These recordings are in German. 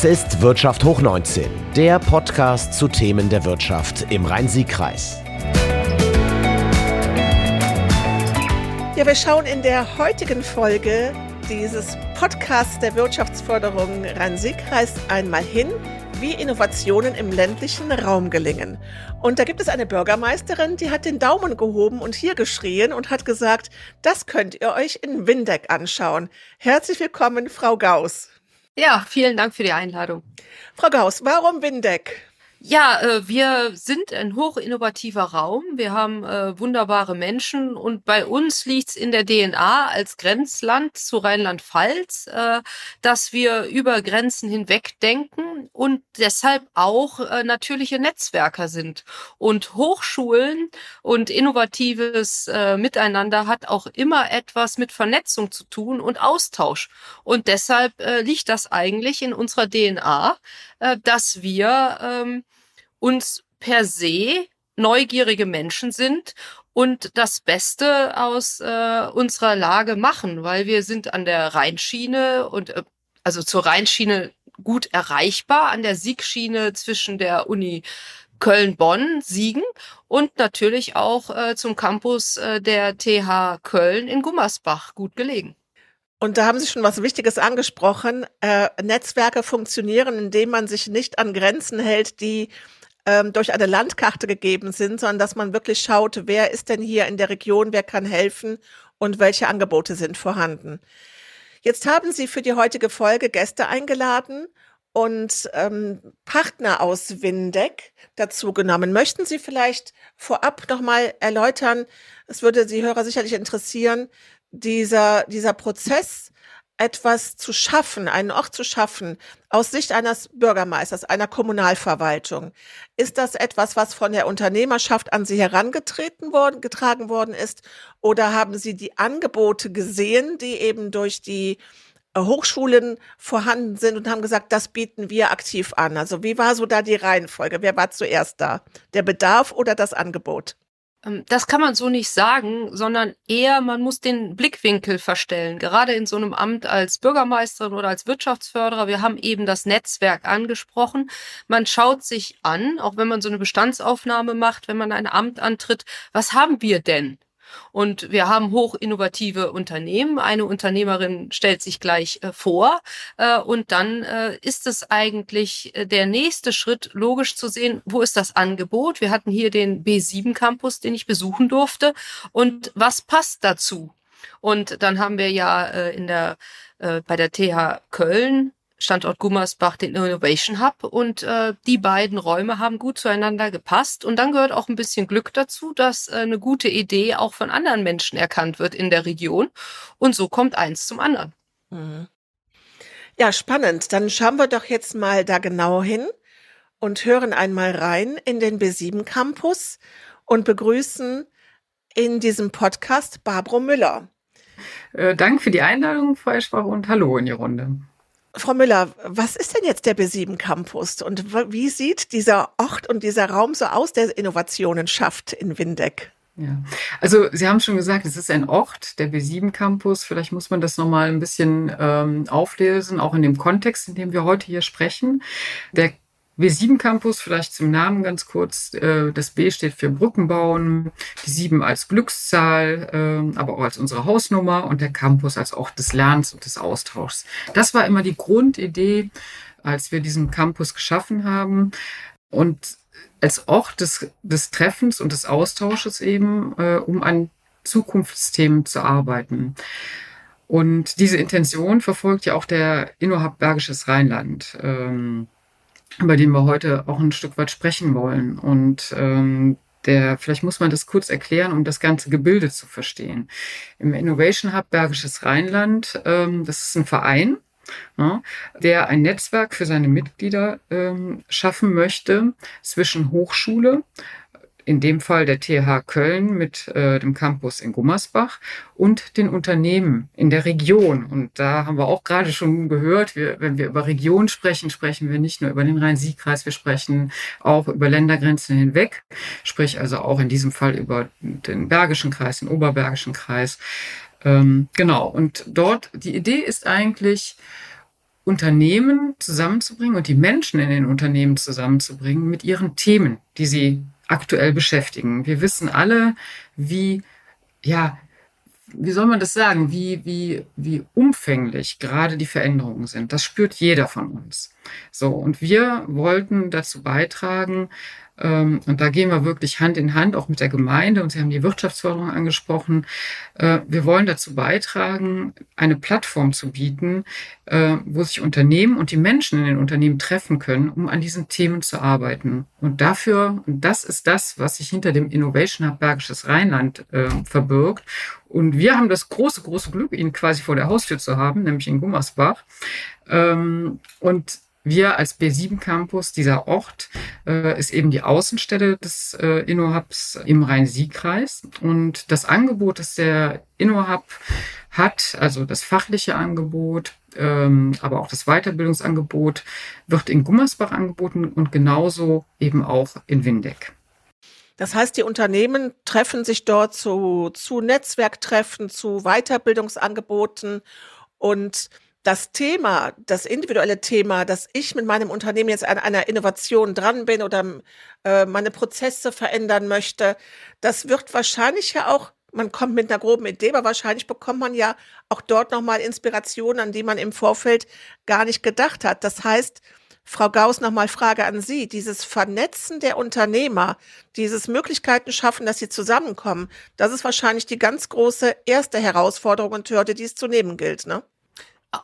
Das ist Wirtschaft hoch 19, der Podcast zu Themen der Wirtschaft im Rhein-Sieg-Kreis. Ja, wir schauen in der heutigen Folge dieses Podcasts der Wirtschaftsförderung Rhein-Sieg-Kreis einmal hin, wie Innovationen im ländlichen Raum gelingen. Und da gibt es eine Bürgermeisterin, die hat den Daumen gehoben und hier geschrien und hat gesagt, das könnt ihr euch in Windeck anschauen. Herzlich willkommen, Frau Gauss. Ja, vielen Dank für die Einladung. Frau Gauss, warum Windeck? Ja, äh, wir sind ein hochinnovativer Raum. Wir haben äh, wunderbare Menschen und bei uns liegt's in der DNA als Grenzland zu Rheinland-Pfalz, äh, dass wir über Grenzen hinweg denken und deshalb auch natürliche Netzwerker sind. Und Hochschulen und innovatives Miteinander hat auch immer etwas mit Vernetzung zu tun und Austausch. Und deshalb liegt das eigentlich in unserer DNA, äh, dass wir ähm, uns per se neugierige Menschen sind und das Beste aus äh, unserer Lage machen, weil wir sind an der Rheinschiene und äh, also zur Rheinschiene gut erreichbar, an der Siegschiene zwischen der Uni Köln-Bonn, Siegen und natürlich auch äh, zum Campus äh, der TH Köln in Gummersbach gut gelegen. Und da haben Sie schon was Wichtiges angesprochen. Äh, Netzwerke funktionieren, indem man sich nicht an Grenzen hält, die ähm, durch eine Landkarte gegeben sind, sondern dass man wirklich schaut, wer ist denn hier in der Region, wer kann helfen und welche Angebote sind vorhanden. Jetzt haben Sie für die heutige Folge Gäste eingeladen und ähm, Partner aus Windeck dazu genommen. Möchten Sie vielleicht vorab nochmal erläutern, es würde die Hörer sicherlich interessieren, dieser, dieser Prozess, etwas zu schaffen, einen Ort zu schaffen, aus Sicht eines Bürgermeisters, einer Kommunalverwaltung, ist das etwas, was von der Unternehmerschaft an Sie herangetreten worden, getragen worden ist? Oder haben Sie die Angebote gesehen, die eben durch die äh, Hochschulen vorhanden sind und haben gesagt, das bieten wir aktiv an? Also wie war so da die Reihenfolge? Wer war zuerst da? Der Bedarf oder das Angebot? Ähm, das kann man so nicht sagen, sondern eher, man muss den Blickwinkel verstellen. Gerade in so einem Amt als Bürgermeisterin oder als Wirtschaftsförderer. Wir haben eben das Netzwerk angesprochen. Man schaut sich an, auch wenn man so eine Bestandsaufnahme macht, wenn man ein Amt antritt, was haben wir denn? Und wir haben hoch innovative Unternehmen. Eine Unternehmerin stellt sich gleich äh, vor. Äh, und dann äh, ist es eigentlich äh, der nächste Schritt, logisch zu sehen, wo ist das Angebot? Wir hatten hier den B7 Campus, den ich besuchen durfte. Und was passt dazu? Und dann haben wir ja äh, in der, äh, bei der TH Köln Standort Gummersbach den Innovation Hub und äh, die beiden Räume haben gut zueinander gepasst und dann gehört auch ein bisschen Glück dazu, dass äh, eine gute Idee auch von anderen Menschen erkannt wird in der Region und so kommt eins zum anderen. Mhm. Ja, spannend. Dann schauen wir doch jetzt mal da genau hin und hören einmal rein in den B7 Campus und begrüßen in diesem Podcast Barbara Müller. Äh, Dank für die Einladung, Frau Eschbach, und hallo in die Runde. Frau Müller, was ist denn jetzt der B7 Campus und wie sieht dieser Ort und dieser Raum so aus, der Innovationen schafft in Windeck? Ja, also Sie haben schon gesagt, es ist ein Ort, der B7 Campus. Vielleicht muss man das nochmal ein bisschen ähm, auflösen, auch in dem Kontext, in dem wir heute hier sprechen. Der W7 Campus, vielleicht zum Namen ganz kurz. Äh, das B steht für Brücken bauen, die 7 als Glückszahl, ähm, aber auch als unsere Hausnummer und der Campus als Ort des Lernens und des Austauschs. Das war immer die Grundidee, als wir diesen Campus geschaffen haben. Und als Ort des, des Treffens und des Austausches eben, äh, um an Zukunftsthemen zu arbeiten. Und diese Intention verfolgt ja auch der Innohub Bergisches Rheinland. Über den wir heute auch ein Stück weit sprechen wollen. Und ähm, der, vielleicht muss man das kurz erklären, um das ganze Gebilde zu verstehen. Im Innovation Hub Bergisches Rheinland, ähm, das ist ein Verein, ja, der ein Netzwerk für seine Mitglieder ähm, schaffen möchte zwischen Hochschule, in dem Fall der TH Köln mit äh, dem Campus in Gummersbach und den Unternehmen in der Region. Und da haben wir auch gerade schon gehört, wir, wenn wir über Region sprechen, sprechen wir nicht nur über den Rhein-Sieg-Kreis, wir sprechen auch über Ländergrenzen hinweg, sprich also auch in diesem Fall über den Bergischen Kreis, den Oberbergischen Kreis. Ähm, genau, und dort, die Idee ist eigentlich, Unternehmen zusammenzubringen und die Menschen in den Unternehmen zusammenzubringen mit ihren Themen, die sie aktuell beschäftigen. Wir wissen alle, wie, ja, wie soll man das sagen, wie, wie, wie umfänglich gerade die Veränderungen sind. Das spürt jeder von uns. So, und wir wollten dazu beitragen, und da gehen wir wirklich Hand in Hand, auch mit der Gemeinde. Und Sie haben die Wirtschaftsförderung angesprochen. Äh, wir wollen dazu beitragen, eine Plattform zu bieten, äh, wo sich Unternehmen und die Menschen in den Unternehmen treffen können, um an diesen Themen zu arbeiten. Und dafür, und das ist das, was sich hinter dem Innovation Hub Bergisches Rheinland äh, verbirgt. Und wir haben das große, große Glück, ihn quasi vor der Haustür zu haben, nämlich in Gummersbach. Ähm, und wir als B7 Campus, dieser Ort, äh, ist eben die Außenstelle des äh, InnoHubs im Rhein-Sieg-Kreis. Und das Angebot, das der InnoHub hat, also das fachliche Angebot, ähm, aber auch das Weiterbildungsangebot, wird in Gummersbach angeboten und genauso eben auch in Windeck. Das heißt, die Unternehmen treffen sich dort zu, zu Netzwerktreffen, zu Weiterbildungsangeboten und das Thema, das individuelle Thema, dass ich mit meinem Unternehmen jetzt an einer Innovation dran bin oder äh, meine Prozesse verändern möchte, das wird wahrscheinlich ja auch, man kommt mit einer groben Idee, aber wahrscheinlich bekommt man ja auch dort nochmal Inspirationen, an die man im Vorfeld gar nicht gedacht hat. Das heißt, Frau Gauss, nochmal Frage an Sie. Dieses Vernetzen der Unternehmer, dieses Möglichkeiten schaffen, dass sie zusammenkommen, das ist wahrscheinlich die ganz große erste Herausforderung und Hürde, die es zu nehmen gilt, ne?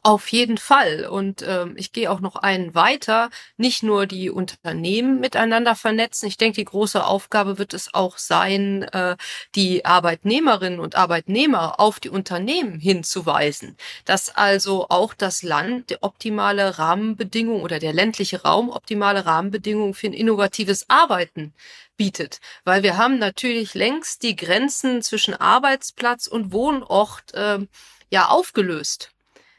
Auf jeden Fall. Und ähm, ich gehe auch noch einen weiter. Nicht nur die Unternehmen miteinander vernetzen. Ich denke, die große Aufgabe wird es auch sein, äh, die Arbeitnehmerinnen und Arbeitnehmer auf die Unternehmen hinzuweisen. Dass also auch das Land die optimale Rahmenbedingungen oder der ländliche Raum optimale Rahmenbedingungen für ein innovatives Arbeiten bietet. Weil wir haben natürlich längst die Grenzen zwischen Arbeitsplatz und Wohnort äh, ja aufgelöst.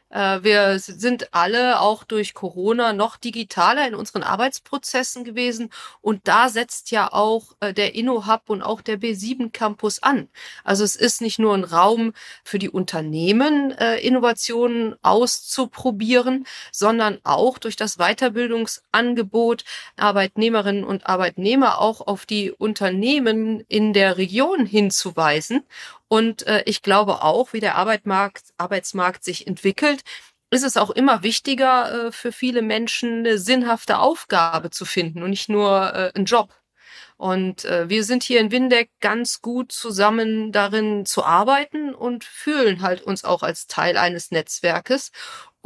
Äh, wir sind alle auch durch Corona noch digitaler in unseren Arbeitsprozessen gewesen. Und da setzt ja auch äh, der InnoHub und auch der B7 Campus an. Also es ist nicht nur ein Raum für die Unternehmen, äh, Innovationen auszuprobieren, sondern auch durch das Weiterbildungsangebot Arbeitnehmerinnen und Arbeitnehmer auch auf die Unternehmen in der Region hinzuweisen und äh, ich glaube auch, wie der Arbeitsmarkt, Arbeitsmarkt sich entwickelt, ist es auch immer wichtiger äh, für viele Menschen, eine sinnhafte Aufgabe zu finden und nicht nur äh, einen Job. Und äh, wir sind hier in Windeck ganz gut zusammen darin zu arbeiten und fühlen halt uns auch als Teil eines Netzwerkes.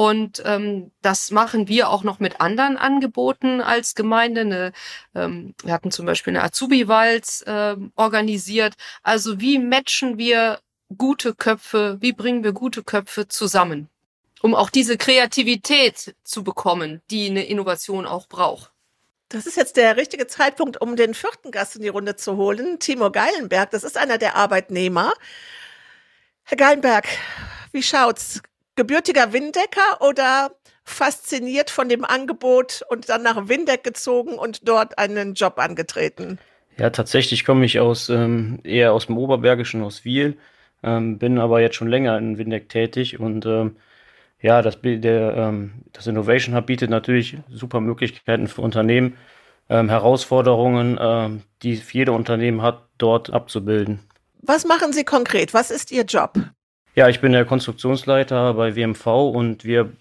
Und ähm, das machen wir auch noch mit anderen Angeboten als Gemeinde. Eine, ähm, wir hatten zum Beispiel eine Azubi-Walz äh, organisiert. Also wie matchen wir gute Köpfe, wie bringen wir gute Köpfe zusammen, um auch diese Kreativität zu bekommen, die eine Innovation auch braucht. Das ist jetzt der richtige Zeitpunkt, um den vierten Gast in die Runde zu holen, Timo Geilenberg. Das ist einer der Arbeitnehmer. Herr Geilenberg, wie schaut's? Gebürtiger Windecker oder fasziniert von dem Angebot und dann nach Windeck gezogen und dort einen Job angetreten? Ja, tatsächlich komme ich aus ähm, eher aus dem Oberbergischen, aus Wiel, ähm, bin aber jetzt schon länger in Windeck tätig und ähm, ja, das, der, ähm, das Innovation Hub bietet natürlich super Möglichkeiten für Unternehmen, ähm, Herausforderungen, ähm, die jede Unternehmen hat, dort abzubilden. Was machen Sie konkret? Was ist Ihr Job? Ja, ich bin der Konstruktionsleiter bei WMV und wir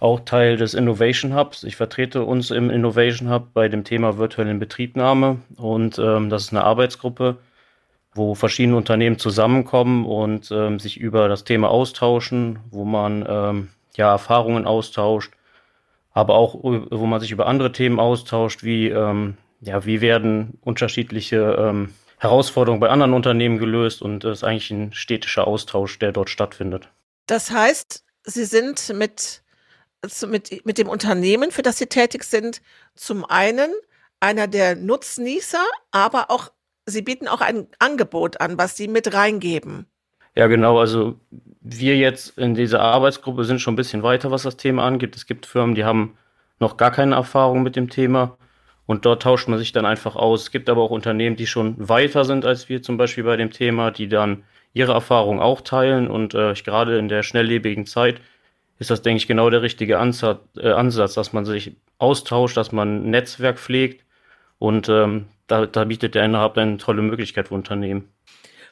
auch Teil des Innovation Hubs. Ich vertrete uns im Innovation Hub bei dem Thema virtuelle Inbetriebnahme und ähm, das ist eine Arbeitsgruppe, wo verschiedene Unternehmen zusammenkommen und ähm, sich über das Thema austauschen, wo man ähm, ja Erfahrungen austauscht, aber auch wo man sich über andere Themen austauscht, wie ähm, ja wie werden unterschiedliche ähm, Herausforderungen bei anderen Unternehmen gelöst und es ist eigentlich ein städtischer Austausch, der dort stattfindet. Das heißt, Sie sind mit, mit, mit dem Unternehmen, für das Sie tätig sind, zum einen einer der Nutznießer, aber auch Sie bieten auch ein Angebot an, was Sie mit reingeben. Ja, genau. Also wir jetzt in dieser Arbeitsgruppe sind schon ein bisschen weiter, was das Thema angeht. Es gibt Firmen, die haben noch gar keine Erfahrung mit dem Thema und dort tauscht man sich dann einfach aus. Es gibt aber auch Unternehmen, die schon weiter sind als wir zum Beispiel bei dem Thema, die dann ihre Erfahrungen auch teilen. Und äh, gerade in der schnelllebigen Zeit ist das, denke ich, genau der richtige Ansatz, äh, Ansatz dass man sich austauscht, dass man ein Netzwerk pflegt und ähm, da, da bietet der Innerhab eine tolle Möglichkeit für Unternehmen.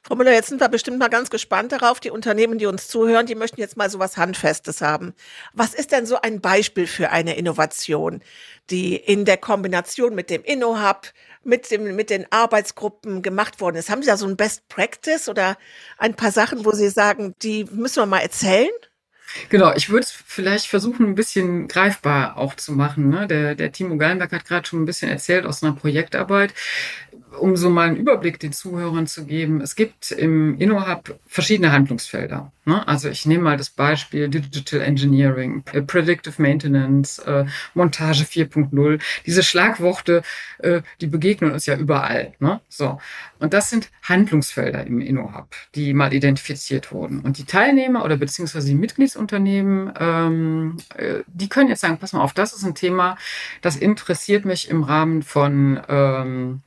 Frau Müller, jetzt sind wir bestimmt mal ganz gespannt darauf. Die Unternehmen, die uns zuhören, die möchten jetzt mal so was Handfestes haben. Was ist denn so ein Beispiel für eine Innovation, die in der Kombination mit dem InnoHub, mit, dem, mit den Arbeitsgruppen gemacht worden ist? Haben Sie da so ein Best Practice oder ein paar Sachen, wo Sie sagen, die müssen wir mal erzählen? Genau, ich würde es vielleicht versuchen, ein bisschen greifbar auch zu machen. Ne? Der, der Timo Gallenberg hat gerade schon ein bisschen erzählt aus einer Projektarbeit um so mal einen Überblick den Zuhörern zu geben, es gibt im InnoHub verschiedene Handlungsfelder. Ne? Also ich nehme mal das Beispiel Digital Engineering, äh, Predictive Maintenance, äh, Montage 4.0. Diese Schlagworte, äh, die begegnen uns ja überall. Ne? So. Und das sind Handlungsfelder im InnoHub, die mal identifiziert wurden. Und die Teilnehmer oder beziehungsweise die Mitgliedsunternehmen, ähm, die können jetzt sagen, pass mal auf, das ist ein Thema, das interessiert mich im Rahmen von ähm,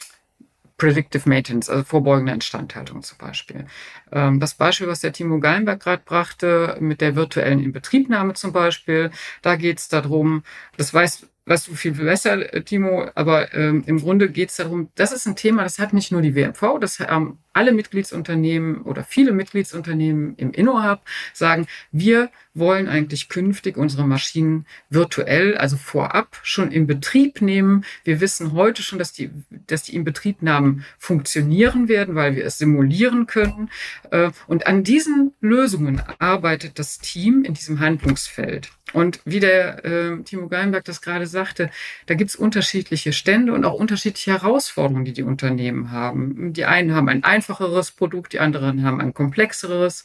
Predictive Maintenance, also vorbeugende Instandhaltung zum Beispiel. Ähm, das Beispiel, was der Timo Gallenberg gerade brachte, mit der virtuellen Inbetriebnahme zum Beispiel, da geht es darum, das weiß weißt du viel besser, äh, Timo, aber ähm, im Grunde geht es darum, das ist ein Thema, das hat nicht nur die WMV, das haben alle Mitgliedsunternehmen oder viele Mitgliedsunternehmen im InnoHub sagen, wir wollen eigentlich künftig unsere Maschinen virtuell, also vorab schon in Betrieb nehmen. Wir wissen heute schon, dass die, dass die Inbetriebnahmen funktionieren werden, weil wir es simulieren können. Äh, und an diesen Lösungen arbeitet das Team in diesem Handlungsfeld. Und wie der äh, Timo Geinberg das gerade sagte, da gibt es unterschiedliche Stände und auch unterschiedliche Herausforderungen, die die Unternehmen haben. Die einen haben ein einfacheres Produkt, die anderen haben ein komplexeres.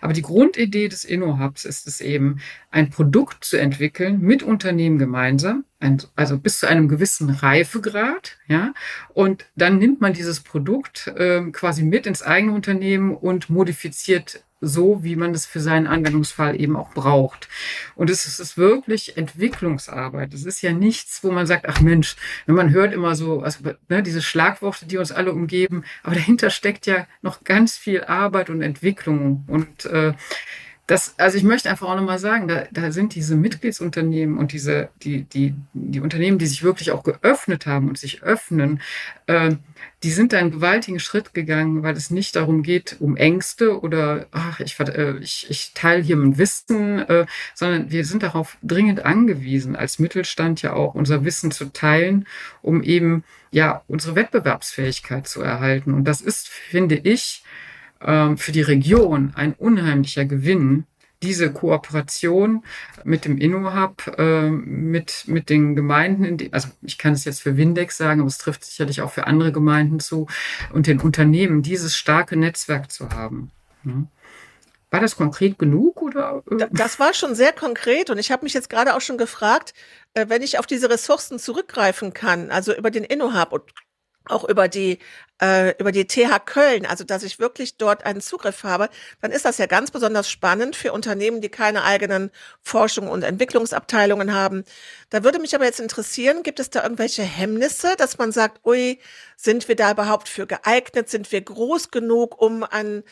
Aber die Grundidee des InnoHubs ist es eben, ein Produkt zu entwickeln mit Unternehmen gemeinsam, ein, also bis zu einem gewissen Reifegrad, ja. Und dann nimmt man dieses Produkt äh, quasi mit ins eigene Unternehmen und modifiziert so, wie man es für seinen Anwendungsfall eben auch braucht. Und es ist wirklich Entwicklungsarbeit. Es ist ja nichts, wo man sagt, ach Mensch, wenn man hört immer so, also, ne, diese Schlagworte, die uns alle umgeben, aber dahinter steckt ja noch ganz viel Arbeit und Entwicklung. Und äh, das, also ich möchte einfach auch nochmal sagen, da, da sind diese Mitgliedsunternehmen und diese, die, die, die Unternehmen, die sich wirklich auch geöffnet haben und sich öffnen, äh, die sind da einen gewaltigen Schritt gegangen, weil es nicht darum geht, um Ängste oder ach, ich, äh, ich, ich teile hier mein Wissen, äh, sondern wir sind darauf dringend angewiesen, als Mittelstand ja auch unser Wissen zu teilen, um eben ja unsere Wettbewerbsfähigkeit zu erhalten. Und das ist, finde ich, ähm, für die Region ein unheimlicher Gewinn, diese Kooperation mit dem InnoHub, äh, mit, mit den Gemeinden, die, also ich kann es jetzt für Windex sagen, aber es trifft sicherlich auch für andere Gemeinden zu, und den Unternehmen, dieses starke Netzwerk zu haben. Ja. War das konkret genug oder? Äh? Das war schon sehr konkret und ich habe mich jetzt gerade auch schon gefragt, äh, wenn ich auf diese Ressourcen zurückgreifen kann, also über den InnoHub und auch über die äh, über die TH Köln, also dass ich wirklich dort einen Zugriff habe, dann ist das ja ganz besonders spannend für Unternehmen, die keine eigenen Forschung und Entwicklungsabteilungen haben. Da würde mich aber jetzt interessieren, gibt es da irgendwelche Hemmnisse, dass man sagt, ui, sind wir da überhaupt für geeignet? Sind wir groß genug, um an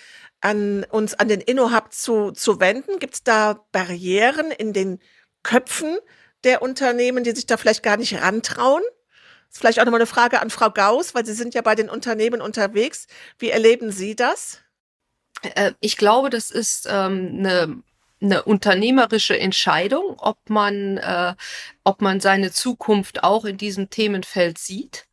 an uns an den InnoHub zu, zu wenden? Gibt es da Barrieren in den Köpfen der Unternehmen, die sich da vielleicht gar nicht rantrauen? Ist vielleicht auch nochmal eine Frage an Frau Gauss, weil Sie sind ja bei den Unternehmen unterwegs. Wie erleben Sie das? Äh, ich glaube, das ist ähm, eine eine unternehmerische Entscheidung, ob man, äh, ob man seine Zukunft auch in diesem Themenfeld sieht.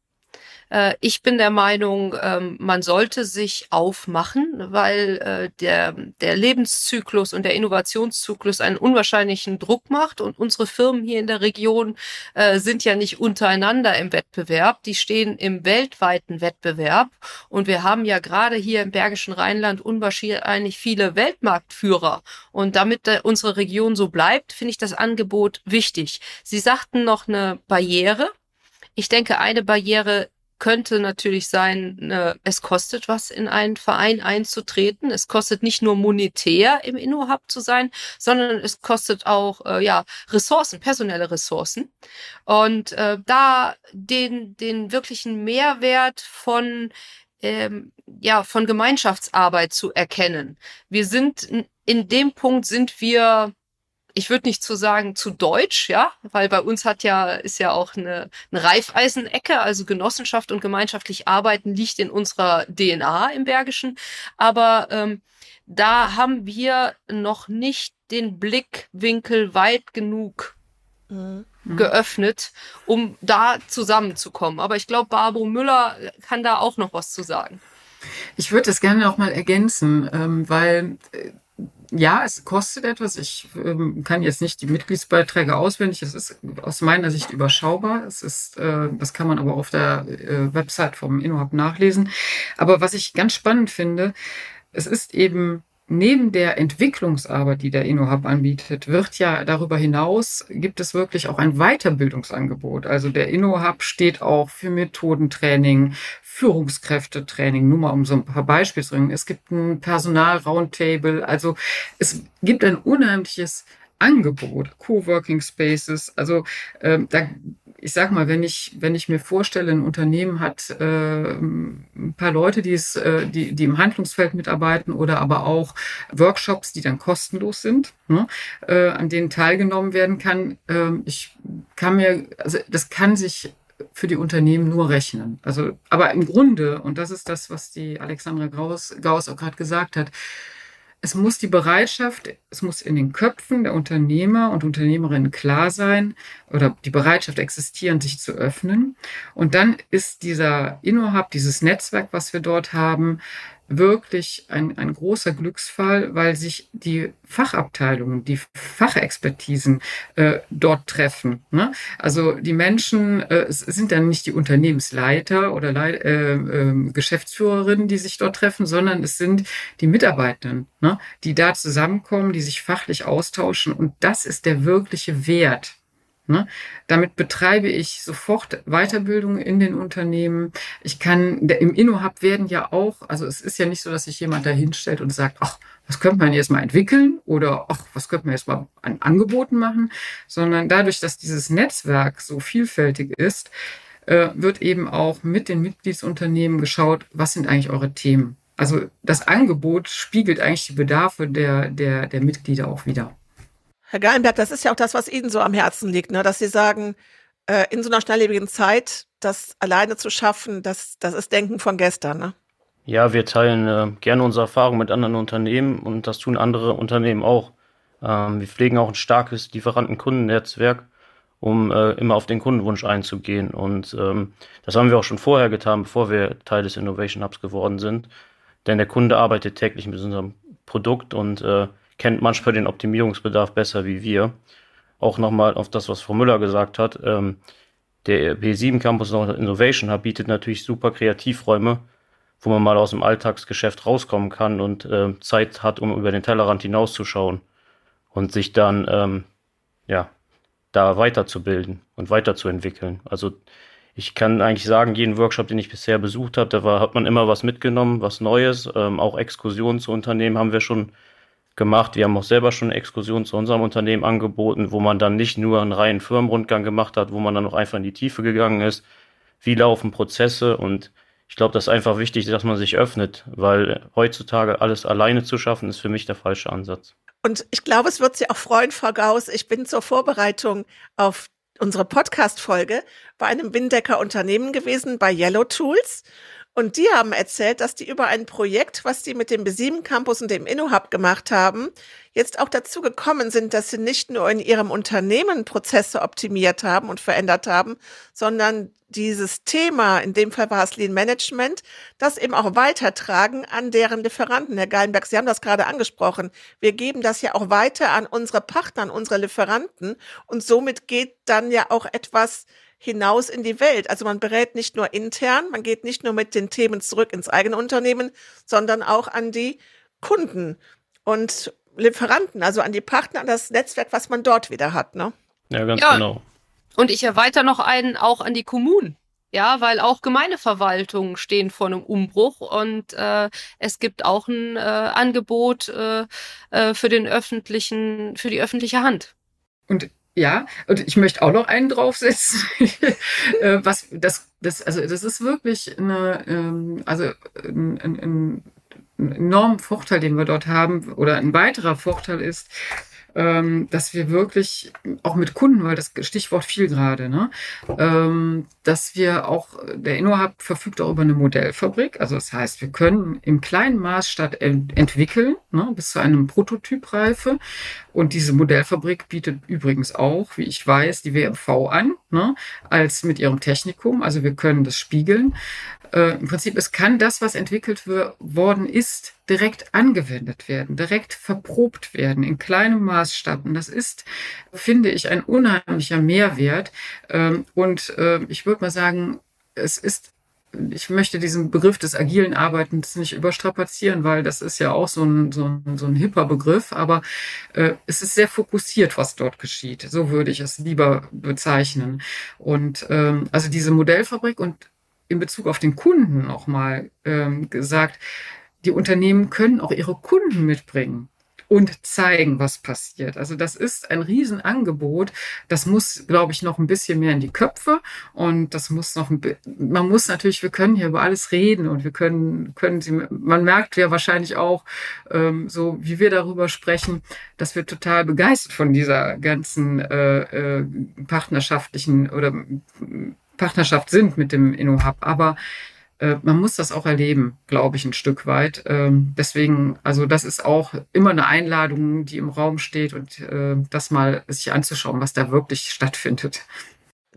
Äh, ich bin der Meinung, ähm, man sollte sich aufmachen, weil äh, der, der Lebenszyklus und der Innovationszyklus einen unwahrscheinlichen Druck macht und unsere Firmen hier in der Region äh, sind ja nicht untereinander im Wettbewerb, die stehen im weltweiten Wettbewerb und wir haben ja gerade hier im Bergischen Rheinland unwahrscheinlich viele Weltmarktführer und damit unsere Region so bleibt, finde ich das Angebot wichtig. Sie sagten noch eine Barriere. Ich denke, eine Barriere könnte natürlich sein, äh, es kostet was, in einen Verein einzutreten. Es kostet nicht nur monetär im InnoHub zu sein, sondern es kostet auch äh, ja Ressourcen, personelle Ressourcen. Und äh, da den den wirklichen Mehrwert von ähm, ja von Gemeinschaftsarbeit zu erkennen. Wir sind in dem Punkt sind wir ich würde nicht zu sagen zu deutsch, ja, weil bei uns hat ja, ist ja auch eine, eine Reifeisenecke, also Genossenschaft und gemeinschaftlich arbeiten liegt in unserer DNA im Bergischen. Aber ähm, da haben wir noch nicht den Blickwinkel weit genug mhm. geöffnet, um da zusammenzukommen. Aber ich glaube, Barbara Müller kann da auch noch was zu sagen. Ich würde das gerne noch mal ergänzen, ähm, weil äh, ja, es kostet etwas. Ich ähm, kann jetzt nicht die Mitgliedsbeiträge auswendig. Es ist aus meiner Sicht überschaubar. Es ist, äh, das kann man aber auf der äh, Website vom InnoHub nachlesen. Aber was ich ganz spannend finde, es ist eben neben der Entwicklungsarbeit, die der InnoHub anbietet, wird ja darüber hinaus, gibt es wirklich auch ein Weiterbildungsangebot. Also der InnoHub steht auch für Methodentraining, Führungskräftetraining, nur mal um so ein paar Beispiele zu bringen. Es gibt ein Personal-Roundtable. Also es gibt ein unheimliches Angebot, Coworking Spaces. Also ähm, da ich sag mal, wenn ich, wenn ich mir vorstelle, ein Unternehmen hat äh, ein paar Leute, die, es, äh, die, die im Handlungsfeld mitarbeiten oder aber auch Workshops, die dann kostenlos sind, ne, äh, an denen teilgenommen werden kann. Äh, ich kann mir, also das kann sich für die Unternehmen nur rechnen. Also, aber im Grunde, und das ist das, was die Alexandra Gauss, Gauss auch gerade gesagt hat, es muss die Bereitschaft, es muss in den Köpfen der Unternehmer und Unternehmerinnen klar sein oder die Bereitschaft existieren, sich zu öffnen. Und dann ist dieser InnoHub, dieses Netzwerk, was wir dort haben, wirklich ein, ein großer Glücksfall, weil sich die Fachabteilungen, die Fachexpertisen äh, dort treffen. Ne? Also die Menschen äh, sind dann nicht die Unternehmensleiter oder Leit äh, äh, Geschäftsführerinnen, die sich dort treffen, sondern es sind die Mitarbeitenden, ne? die da zusammenkommen, die sich fachlich austauschen. Und das ist der wirkliche Wert Ne? Damit betreibe ich sofort Weiterbildung in den Unternehmen. Ich kann, im InnoHub werden ja auch, also es ist ja nicht so, dass sich jemand da hinstellt und sagt, ach, was könnte man jetzt mal entwickeln oder ach, was könnte man jetzt mal an Angeboten machen, sondern dadurch, dass dieses Netzwerk so vielfältig ist, äh, wird eben auch mit den Mitgliedsunternehmen geschaut, was sind eigentlich eure Themen. Also das Angebot spiegelt eigentlich die Bedarfe der, der, der Mitglieder auch wieder. Herr Geilenberg, das ist ja auch das, was Ihnen so am Herzen liegt, ne? dass Sie sagen, äh, in so einer schnelllebigen Zeit, das alleine zu schaffen, das, das ist Denken von gestern. Ne? Ja, wir teilen äh, gerne unsere Erfahrungen mit anderen Unternehmen und das tun andere Unternehmen auch. Ähm, wir pflegen auch ein starkes Lieferanten-Kundennetzwerk, um äh, immer auf den Kundenwunsch einzugehen. Und ähm, das haben wir auch schon vorher getan, bevor wir Teil des Innovation Hubs geworden sind. Denn der Kunde arbeitet täglich mit unserem Produkt und äh, kennt manchmal den Optimierungsbedarf besser wie wir. Auch nochmal auf das, was Frau Müller gesagt hat. Ähm, der B7 Campus Innovation Hub bietet natürlich super Kreativräume, wo man mal aus dem Alltagsgeschäft rauskommen kann und äh, Zeit hat, um über den Tellerrand hinauszuschauen und sich dann ähm, ja da weiterzubilden und weiterzuentwickeln. Also ich kann eigentlich sagen, jeden Workshop, den ich bisher besucht habe, da war, hat man immer was mitgenommen, was Neues. Ähm, auch Exkursionen zu Unternehmen haben wir schon gemacht. Wir haben auch selber schon eine Exkursion zu unserem Unternehmen angeboten, wo man dann nicht nur einen reinen Firmenrundgang gemacht hat, wo man dann auch einfach in die Tiefe gegangen ist. Wie laufen Prozesse? Und ich glaube, das ist einfach wichtig, dass man sich öffnet, weil heutzutage alles alleine zu schaffen, ist für mich der falsche Ansatz. Und ich glaube, es wird Sie auch freuen, Frau Gauss. Ich bin zur Vorbereitung auf unsere Podcast-Folge bei einem Windecker Unternehmen gewesen, bei Yellow Tools. Und die haben erzählt, dass die über ein Projekt, was die mit dem B7 Campus und dem InnoHub gemacht haben, jetzt auch dazu gekommen sind, dass sie nicht nur in ihrem Unternehmen Prozesse optimiert haben und verändert haben, sondern dieses Thema, in dem Fall war es Lean Management, das eben auch weitertragen an deren Lieferanten. Herr Geilenberg, Sie haben das gerade angesprochen. Wir geben das ja auch weiter an unsere Partner, an unsere Lieferanten und somit geht dann ja auch etwas hinaus in die Welt. Also man berät nicht nur intern, man geht nicht nur mit den Themen zurück ins eigene Unternehmen, sondern auch an die Kunden und Lieferanten, also an die Partner, an das Netzwerk, was man dort wieder hat. Ne? Ja, ganz ja. genau. Und ich erweitere noch einen auch an die Kommunen. Ja, weil auch Gemeindeverwaltungen stehen vor einem Umbruch und äh, es gibt auch ein äh, Angebot äh, äh für den öffentlichen, für die öffentliche Hand. Und ja, und ich möchte auch noch einen draufsetzen. Äh, was das, das, also das ist wirklich eine, ähm, also ein, ein, ein enormen Vorteil, den wir dort haben, oder ein weiterer Vorteil ist, dass wir wirklich auch mit Kunden, weil das Stichwort viel gerade, ne, ähm, dass wir auch, der InnoHub verfügt auch über eine Modellfabrik. Also das heißt, wir können im kleinen Maßstab ent entwickeln, ne, bis zu einem Prototypreife. Und diese Modellfabrik bietet übrigens auch, wie ich weiß, die WMV an, ne, als mit ihrem Technikum. Also wir können das spiegeln. Äh, Im Prinzip, es kann das, was entwickelt worden ist, direkt angewendet werden, direkt verprobt werden in kleinem Maßstab. Und das ist, finde ich, ein unheimlicher Mehrwert. Ähm, und äh, ich würde mal sagen, es ist ich möchte diesen Begriff des agilen Arbeitens nicht überstrapazieren, weil das ist ja auch so ein, so ein, so ein hipper Begriff, aber äh, es ist sehr fokussiert, was dort geschieht. So würde ich es lieber bezeichnen. Und ähm, also diese Modellfabrik und in Bezug auf den Kunden nochmal ähm, gesagt, die Unternehmen können auch ihre Kunden mitbringen und zeigen, was passiert. Also das ist ein Riesenangebot. Das muss, glaube ich, noch ein bisschen mehr in die Köpfe und das muss noch ein man muss natürlich, wir können hier über alles reden und wir können, können sie, man merkt ja wahrscheinlich auch, ähm, so wie wir darüber sprechen, dass wir total begeistert von dieser ganzen äh, äh, partnerschaftlichen oder Partnerschaft sind mit dem InnoHub. Aber äh, man muss das auch erleben, glaube ich, ein Stück weit. Ähm, deswegen, also das ist auch immer eine Einladung, die im Raum steht und äh, das mal sich anzuschauen, was da wirklich stattfindet.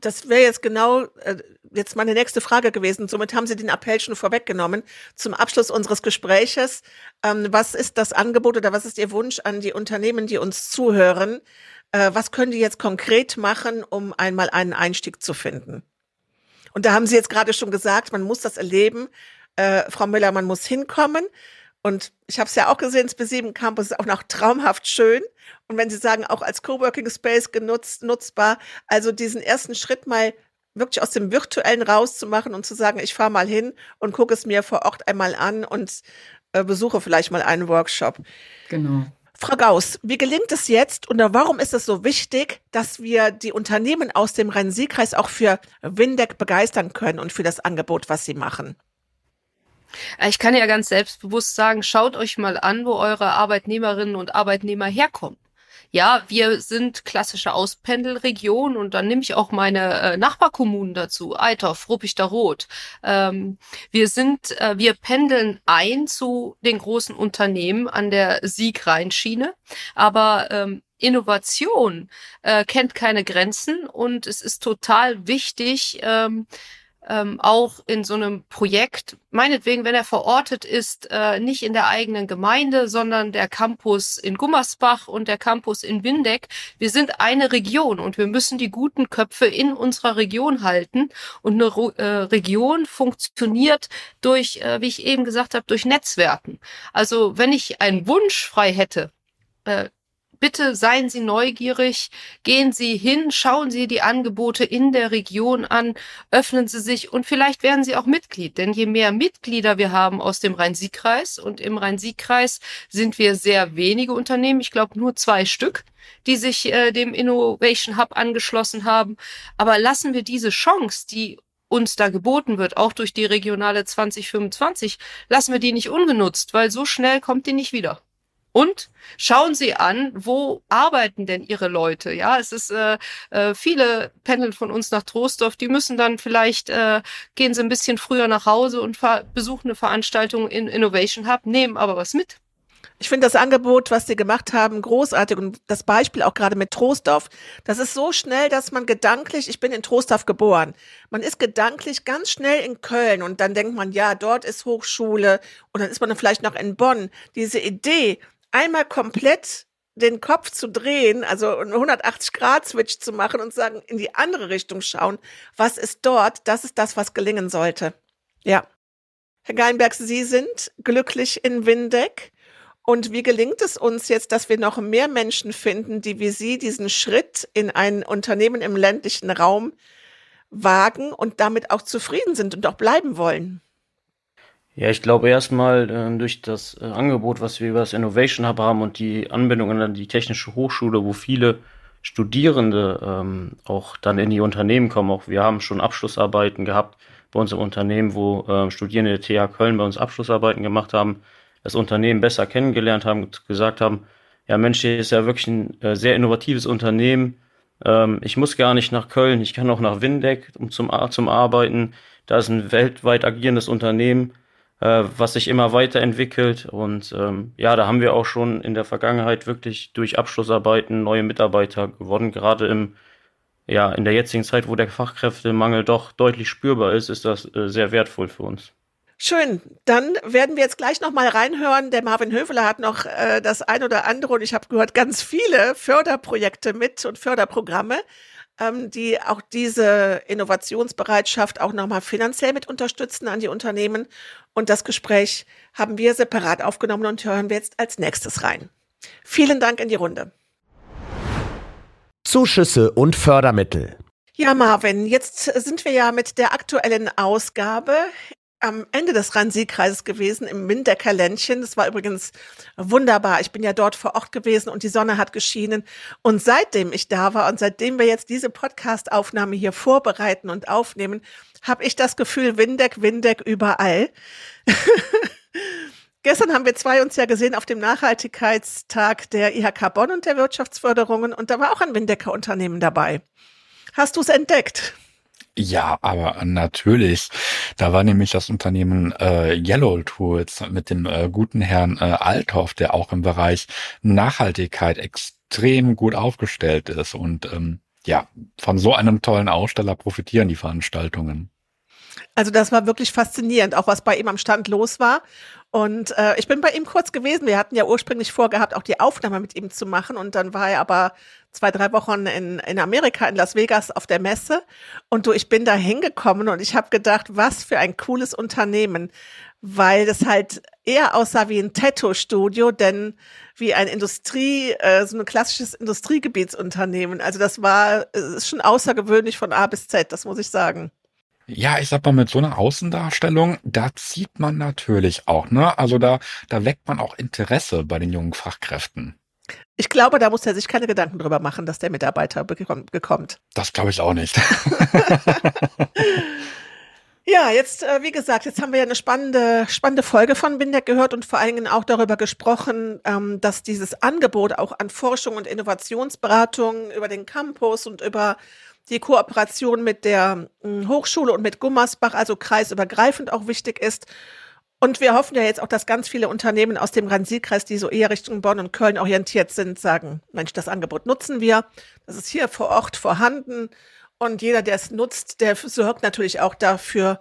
Das wäre jetzt genau äh, jetzt meine nächste Frage gewesen. Somit haben Sie den Appell schon vorweggenommen. Zum Abschluss unseres Gespräches, ähm, was ist das Angebot oder was ist Ihr Wunsch an die Unternehmen, die uns zuhören? Äh, was können die jetzt konkret machen, um einmal einen Einstieg zu finden? Und da haben Sie jetzt gerade schon gesagt, man muss das erleben. Äh, Frau Müller, man muss hinkommen. Und ich habe es ja auch gesehen, das B7 Campus ist auch noch traumhaft schön. Und wenn Sie sagen, auch als Coworking Space genutzt, nutzbar, also diesen ersten Schritt mal wirklich aus dem Virtuellen rauszumachen und zu sagen, ich fahre mal hin und gucke es mir vor Ort einmal an und äh, besuche vielleicht mal einen Workshop. Genau. Frau Gauss, wie gelingt es jetzt und warum ist es so wichtig, dass wir die Unternehmen aus dem Rhein-Sieg-Kreis auch für Windeck begeistern können und für das Angebot, was sie machen? Ich kann ja ganz selbstbewusst sagen, schaut euch mal an, wo eure Arbeitnehmerinnen und Arbeitnehmer herkommen ja, wir sind klassische Auspendelregion und dann nehme ich auch meine äh, Nachbarkommunen dazu, Eitorf, Ruppichter Rot. Ähm, wir sind, äh, wir pendeln ein zu den großen Unternehmen an der Sieg-Rhein-Schiene, aber ähm, Innovation äh, kennt keine Grenzen und es ist total wichtig, ähm, ähm, auch in so einem Projekt, meinetwegen, wenn er verortet ist, äh, nicht in der eigenen Gemeinde, sondern der Campus in Gummersbach und der Campus in Windeck. Wir sind eine Region und wir müssen die guten Köpfe in unserer Region halten. Und eine äh, Region funktioniert durch, äh, wie ich eben gesagt habe, durch Netzwerken. Also wenn ich einen Wunsch frei hätte, äh, bitte seien Sie neugierig, gehen Sie hin, schauen Sie die Angebote in der Region an, öffnen Sie sich und vielleicht werden Sie auch Mitglied. Denn je mehr Mitglieder wir haben aus dem Rhein-Sieg-Kreis und im Rhein-Sieg-Kreis sind wir sehr wenige Unternehmen, ich glaube nur zwei Stück, die sich äh, dem Innovation Hub angeschlossen haben. Aber lassen wir diese Chance, die uns da geboten wird, auch durch die regionale 2025, lassen wir die nicht ungenutzt, weil so schnell kommt die nicht wieder. Und schauen Sie an, wo arbeiten denn Ihre Leute? Ja, es ist äh, äh, viele pendeln von uns nach Troisdorf, die müssen dann vielleicht äh, gehen sie ein bisschen früher nach Hause und besuchen eine Veranstaltung in Innovation Hub, nehmen aber was mit. Ich finde das Angebot, was Sie gemacht haben, großartig und das Beispiel auch gerade mit Troisdorf. Das ist so schnell, dass man gedanklich, ich bin in Troisdorf geboren, man ist gedanklich ganz schnell in Köln und dann denkt man, ja, dort ist Hochschule und dann ist man vielleicht noch in Bonn. Diese Idee, einmal komplett den Kopf zu drehen, also einen 180-Grad-Switch zu machen und sagen, in die andere Richtung schauen, was ist dort, das ist das, was gelingen sollte. Ja. Herr Geinberg, Sie sind glücklich in Windeck. Und wie gelingt es uns jetzt, dass wir noch mehr Menschen finden, die wie Sie diesen Schritt in ein Unternehmen im ländlichen Raum wagen und damit auch zufrieden sind und auch bleiben wollen? Ja, ich glaube erstmal äh, durch das äh, Angebot, was wir über das Innovation Hub haben und die Anbindung an die Technische Hochschule, wo viele Studierende ähm, auch dann in die Unternehmen kommen. Auch wir haben schon Abschlussarbeiten gehabt bei uns im Unternehmen, wo äh, Studierende der TH Köln bei uns Abschlussarbeiten gemacht haben, das Unternehmen besser kennengelernt haben, gesagt haben, ja Mensch, hier ist ja wirklich ein äh, sehr innovatives Unternehmen. Ähm, ich muss gar nicht nach Köln, ich kann auch nach Windeck um zum, zum Arbeiten. Da ist ein weltweit agierendes Unternehmen, äh, was sich immer weiterentwickelt. Und ähm, ja, da haben wir auch schon in der Vergangenheit wirklich durch Abschlussarbeiten neue Mitarbeiter gewonnen. Gerade im, ja, in der jetzigen Zeit, wo der Fachkräftemangel doch deutlich spürbar ist, ist das äh, sehr wertvoll für uns. Schön. Dann werden wir jetzt gleich noch mal reinhören. Der Marvin Höveler hat noch äh, das ein oder andere und ich habe gehört ganz viele Förderprojekte mit und Förderprogramme, ähm, die auch diese Innovationsbereitschaft auch noch mal finanziell mit unterstützen an die Unternehmen. Und das Gespräch haben wir separat aufgenommen und hören wir jetzt als nächstes rein. Vielen Dank in die Runde. Zuschüsse und Fördermittel. Ja, Marvin, jetzt sind wir ja mit der aktuellen Ausgabe am Ende des Rhein-Sieg-Kreises gewesen, im Windecker Ländchen. Das war übrigens wunderbar. Ich bin ja dort vor Ort gewesen und die Sonne hat geschienen. Und seitdem ich da war und seitdem wir jetzt diese Podcast-Aufnahme hier vorbereiten und aufnehmen, habe ich das Gefühl, Windeck, Windeck überall. Gestern haben wir zwei uns ja gesehen auf dem Nachhaltigkeitstag der IHK Bonn und der Wirtschaftsförderungen und da war auch ein Windecker Unternehmen dabei. Hast du es entdeckt? Ja, aber natürlich. Da war nämlich das Unternehmen äh, Yellow Tools mit dem äh, guten Herrn äh, Althoff, der auch im Bereich Nachhaltigkeit extrem gut aufgestellt ist. Und ähm, ja, von so einem tollen Aussteller profitieren die Veranstaltungen. Also das war wirklich faszinierend, auch was bei ihm am Stand los war. Und äh, ich bin bei ihm kurz gewesen. Wir hatten ja ursprünglich vorgehabt, auch die Aufnahme mit ihm zu machen. Und dann war er aber zwei, drei Wochen in, in Amerika, in Las Vegas auf der Messe. Und du, ich bin da hingekommen und ich habe gedacht, was für ein cooles Unternehmen. Weil das halt eher aussah wie ein Tattoo-Studio, denn wie ein Industrie, äh, so ein klassisches Industriegebietsunternehmen. Also das war, ist schon außergewöhnlich von A bis Z, das muss ich sagen. Ja, ich sag mal, mit so einer Außendarstellung, da zieht man natürlich auch, ne? Also da, da weckt man auch Interesse bei den jungen Fachkräften. Ich glaube, da muss er sich keine Gedanken drüber machen, dass der Mitarbeiter bekommt. Das glaube ich auch nicht. ja, jetzt, äh, wie gesagt, jetzt haben wir ja eine spannende, spannende Folge von Bindeck gehört und vor allen Dingen auch darüber gesprochen, ähm, dass dieses Angebot auch an Forschung und Innovationsberatung über den Campus und über die Kooperation mit der hm, Hochschule und mit Gummersbach, also kreisübergreifend auch wichtig ist. Und wir hoffen ja jetzt auch, dass ganz viele Unternehmen aus dem Rhein-Sieg-Kreis, die so eher Richtung Bonn und Köln orientiert sind, sagen, Mensch, das Angebot nutzen wir. Das ist hier vor Ort vorhanden. Und jeder, der es nutzt, der sorgt natürlich auch dafür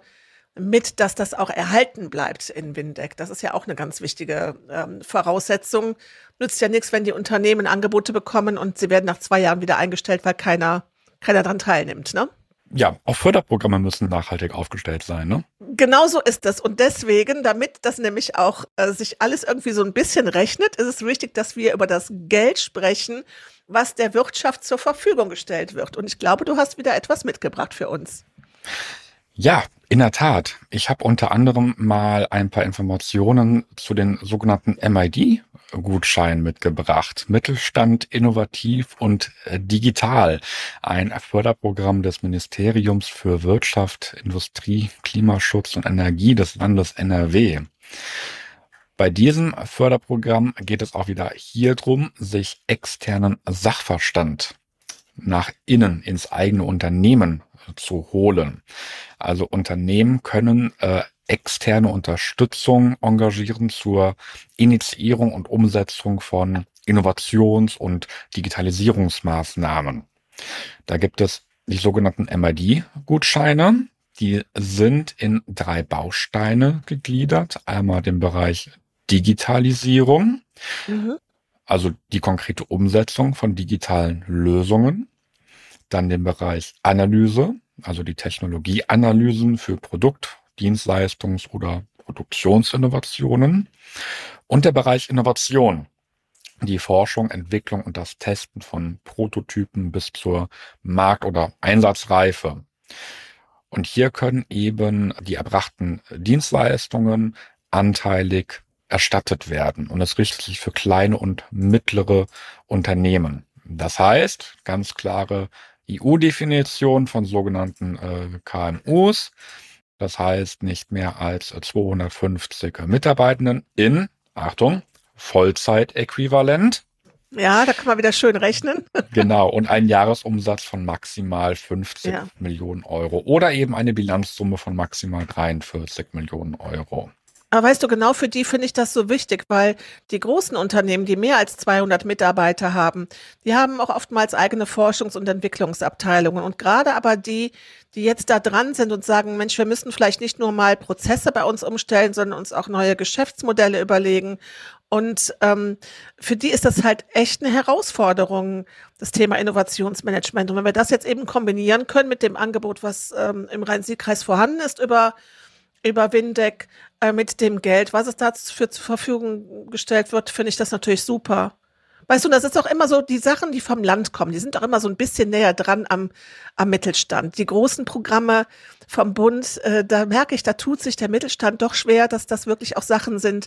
mit, dass das auch erhalten bleibt in Windeck. Das ist ja auch eine ganz wichtige ähm, Voraussetzung. Nützt ja nichts, wenn die Unternehmen Angebote bekommen und sie werden nach zwei Jahren wieder eingestellt, weil keiner keiner daran teilnimmt, ne? Ja, auch Förderprogramme müssen nachhaltig aufgestellt sein, ne? Genau so ist das. Und deswegen, damit das nämlich auch äh, sich alles irgendwie so ein bisschen rechnet, ist es wichtig, dass wir über das Geld sprechen, was der Wirtschaft zur Verfügung gestellt wird. Und ich glaube, du hast wieder etwas mitgebracht für uns. Ja, in der Tat. Ich habe unter anderem mal ein paar Informationen zu den sogenannten MID Gutschein mitgebracht. Mittelstand innovativ und äh, digital. Ein Förderprogramm des Ministeriums für Wirtschaft, Industrie, Klimaschutz und Energie des Landes NRW. Bei diesem Förderprogramm geht es auch wieder hier drum, sich externen Sachverstand nach innen ins eigene Unternehmen zu holen. Also Unternehmen können äh, externe Unterstützung engagieren zur Initiierung und Umsetzung von Innovations- und Digitalisierungsmaßnahmen. Da gibt es die sogenannten MID-Gutscheine. Die sind in drei Bausteine gegliedert. Einmal den Bereich Digitalisierung, mhm. also die konkrete Umsetzung von digitalen Lösungen. Dann den Bereich Analyse, also die Technologieanalysen für Produkt, Dienstleistungs- oder Produktionsinnovationen und der Bereich Innovation. Die Forschung, Entwicklung und das Testen von Prototypen bis zur Markt- oder Einsatzreife. Und hier können eben die erbrachten Dienstleistungen anteilig erstattet werden. Und es richtet sich für kleine und mittlere Unternehmen. Das heißt, ganz klare EU-Definition von sogenannten äh, KMUs. Das heißt nicht mehr als 250 Mitarbeitenden in, Achtung, Vollzeitäquivalent. Ja, da kann man wieder schön rechnen. genau, und einen Jahresumsatz von maximal 50 ja. Millionen Euro oder eben eine Bilanzsumme von maximal 43 Millionen Euro. Aber weißt du, genau für die finde ich das so wichtig, weil die großen Unternehmen, die mehr als 200 Mitarbeiter haben, die haben auch oftmals eigene Forschungs- und Entwicklungsabteilungen. Und gerade aber die, die jetzt da dran sind und sagen, Mensch, wir müssen vielleicht nicht nur mal Prozesse bei uns umstellen, sondern uns auch neue Geschäftsmodelle überlegen. Und ähm, für die ist das halt echt eine Herausforderung, das Thema Innovationsmanagement. Und wenn wir das jetzt eben kombinieren können mit dem Angebot, was ähm, im Rhein-Sieg-Kreis vorhanden ist über über Windeck äh, mit dem Geld, was es dafür zur Verfügung gestellt wird, finde ich das natürlich super. Weißt du, das ist auch immer so, die Sachen, die vom Land kommen, die sind auch immer so ein bisschen näher dran am, am Mittelstand. Die großen Programme vom Bund, äh, da merke ich, da tut sich der Mittelstand doch schwer, dass das wirklich auch Sachen sind,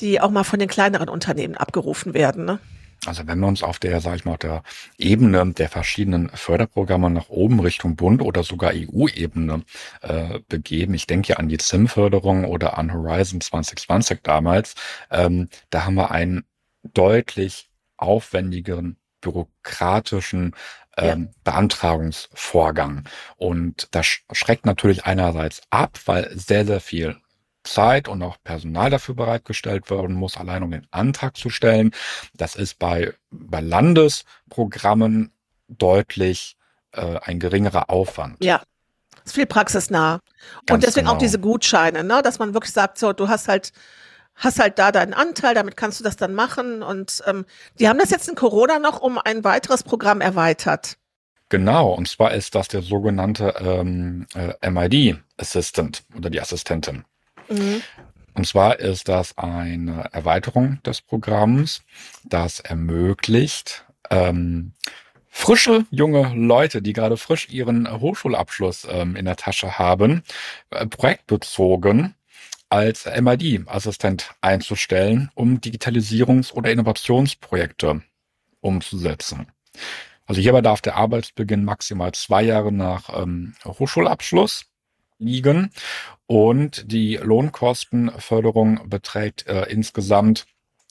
die auch mal von den kleineren Unternehmen abgerufen werden. Ne? Also wenn wir uns auf der, sage ich mal, auf der Ebene der verschiedenen Förderprogramme nach oben Richtung Bund oder sogar EU-Ebene äh, begeben, ich denke ja an die ZIM-Förderung oder an Horizon 2020 damals, ähm, da haben wir einen deutlich aufwendigeren bürokratischen ähm. Beantragungsvorgang. Und das schreckt natürlich einerseits ab, weil sehr, sehr viel Zeit und auch Personal dafür bereitgestellt werden muss, allein um den Antrag zu stellen. Das ist bei, bei Landesprogrammen deutlich äh, ein geringerer Aufwand. Ja, ist viel praxisnah. Ganz und deswegen genau. auch diese Gutscheine, ne? dass man wirklich sagt, so, du hast halt hast halt da deinen Anteil, damit kannst du das dann machen. Und ähm, die haben das jetzt in Corona noch um ein weiteres Programm erweitert. Genau, und zwar ist das der sogenannte ähm, äh, MID Assistant oder die Assistentin. Mhm. Und zwar ist das eine Erweiterung des Programms, das ermöglicht, ähm, frische junge Leute, die gerade frisch ihren Hochschulabschluss ähm, in der Tasche haben, äh, projektbezogen als MID-Assistent einzustellen, um Digitalisierungs- oder Innovationsprojekte umzusetzen. Also hierbei darf der Arbeitsbeginn maximal zwei Jahre nach ähm, Hochschulabschluss liegen und die Lohnkostenförderung beträgt äh, insgesamt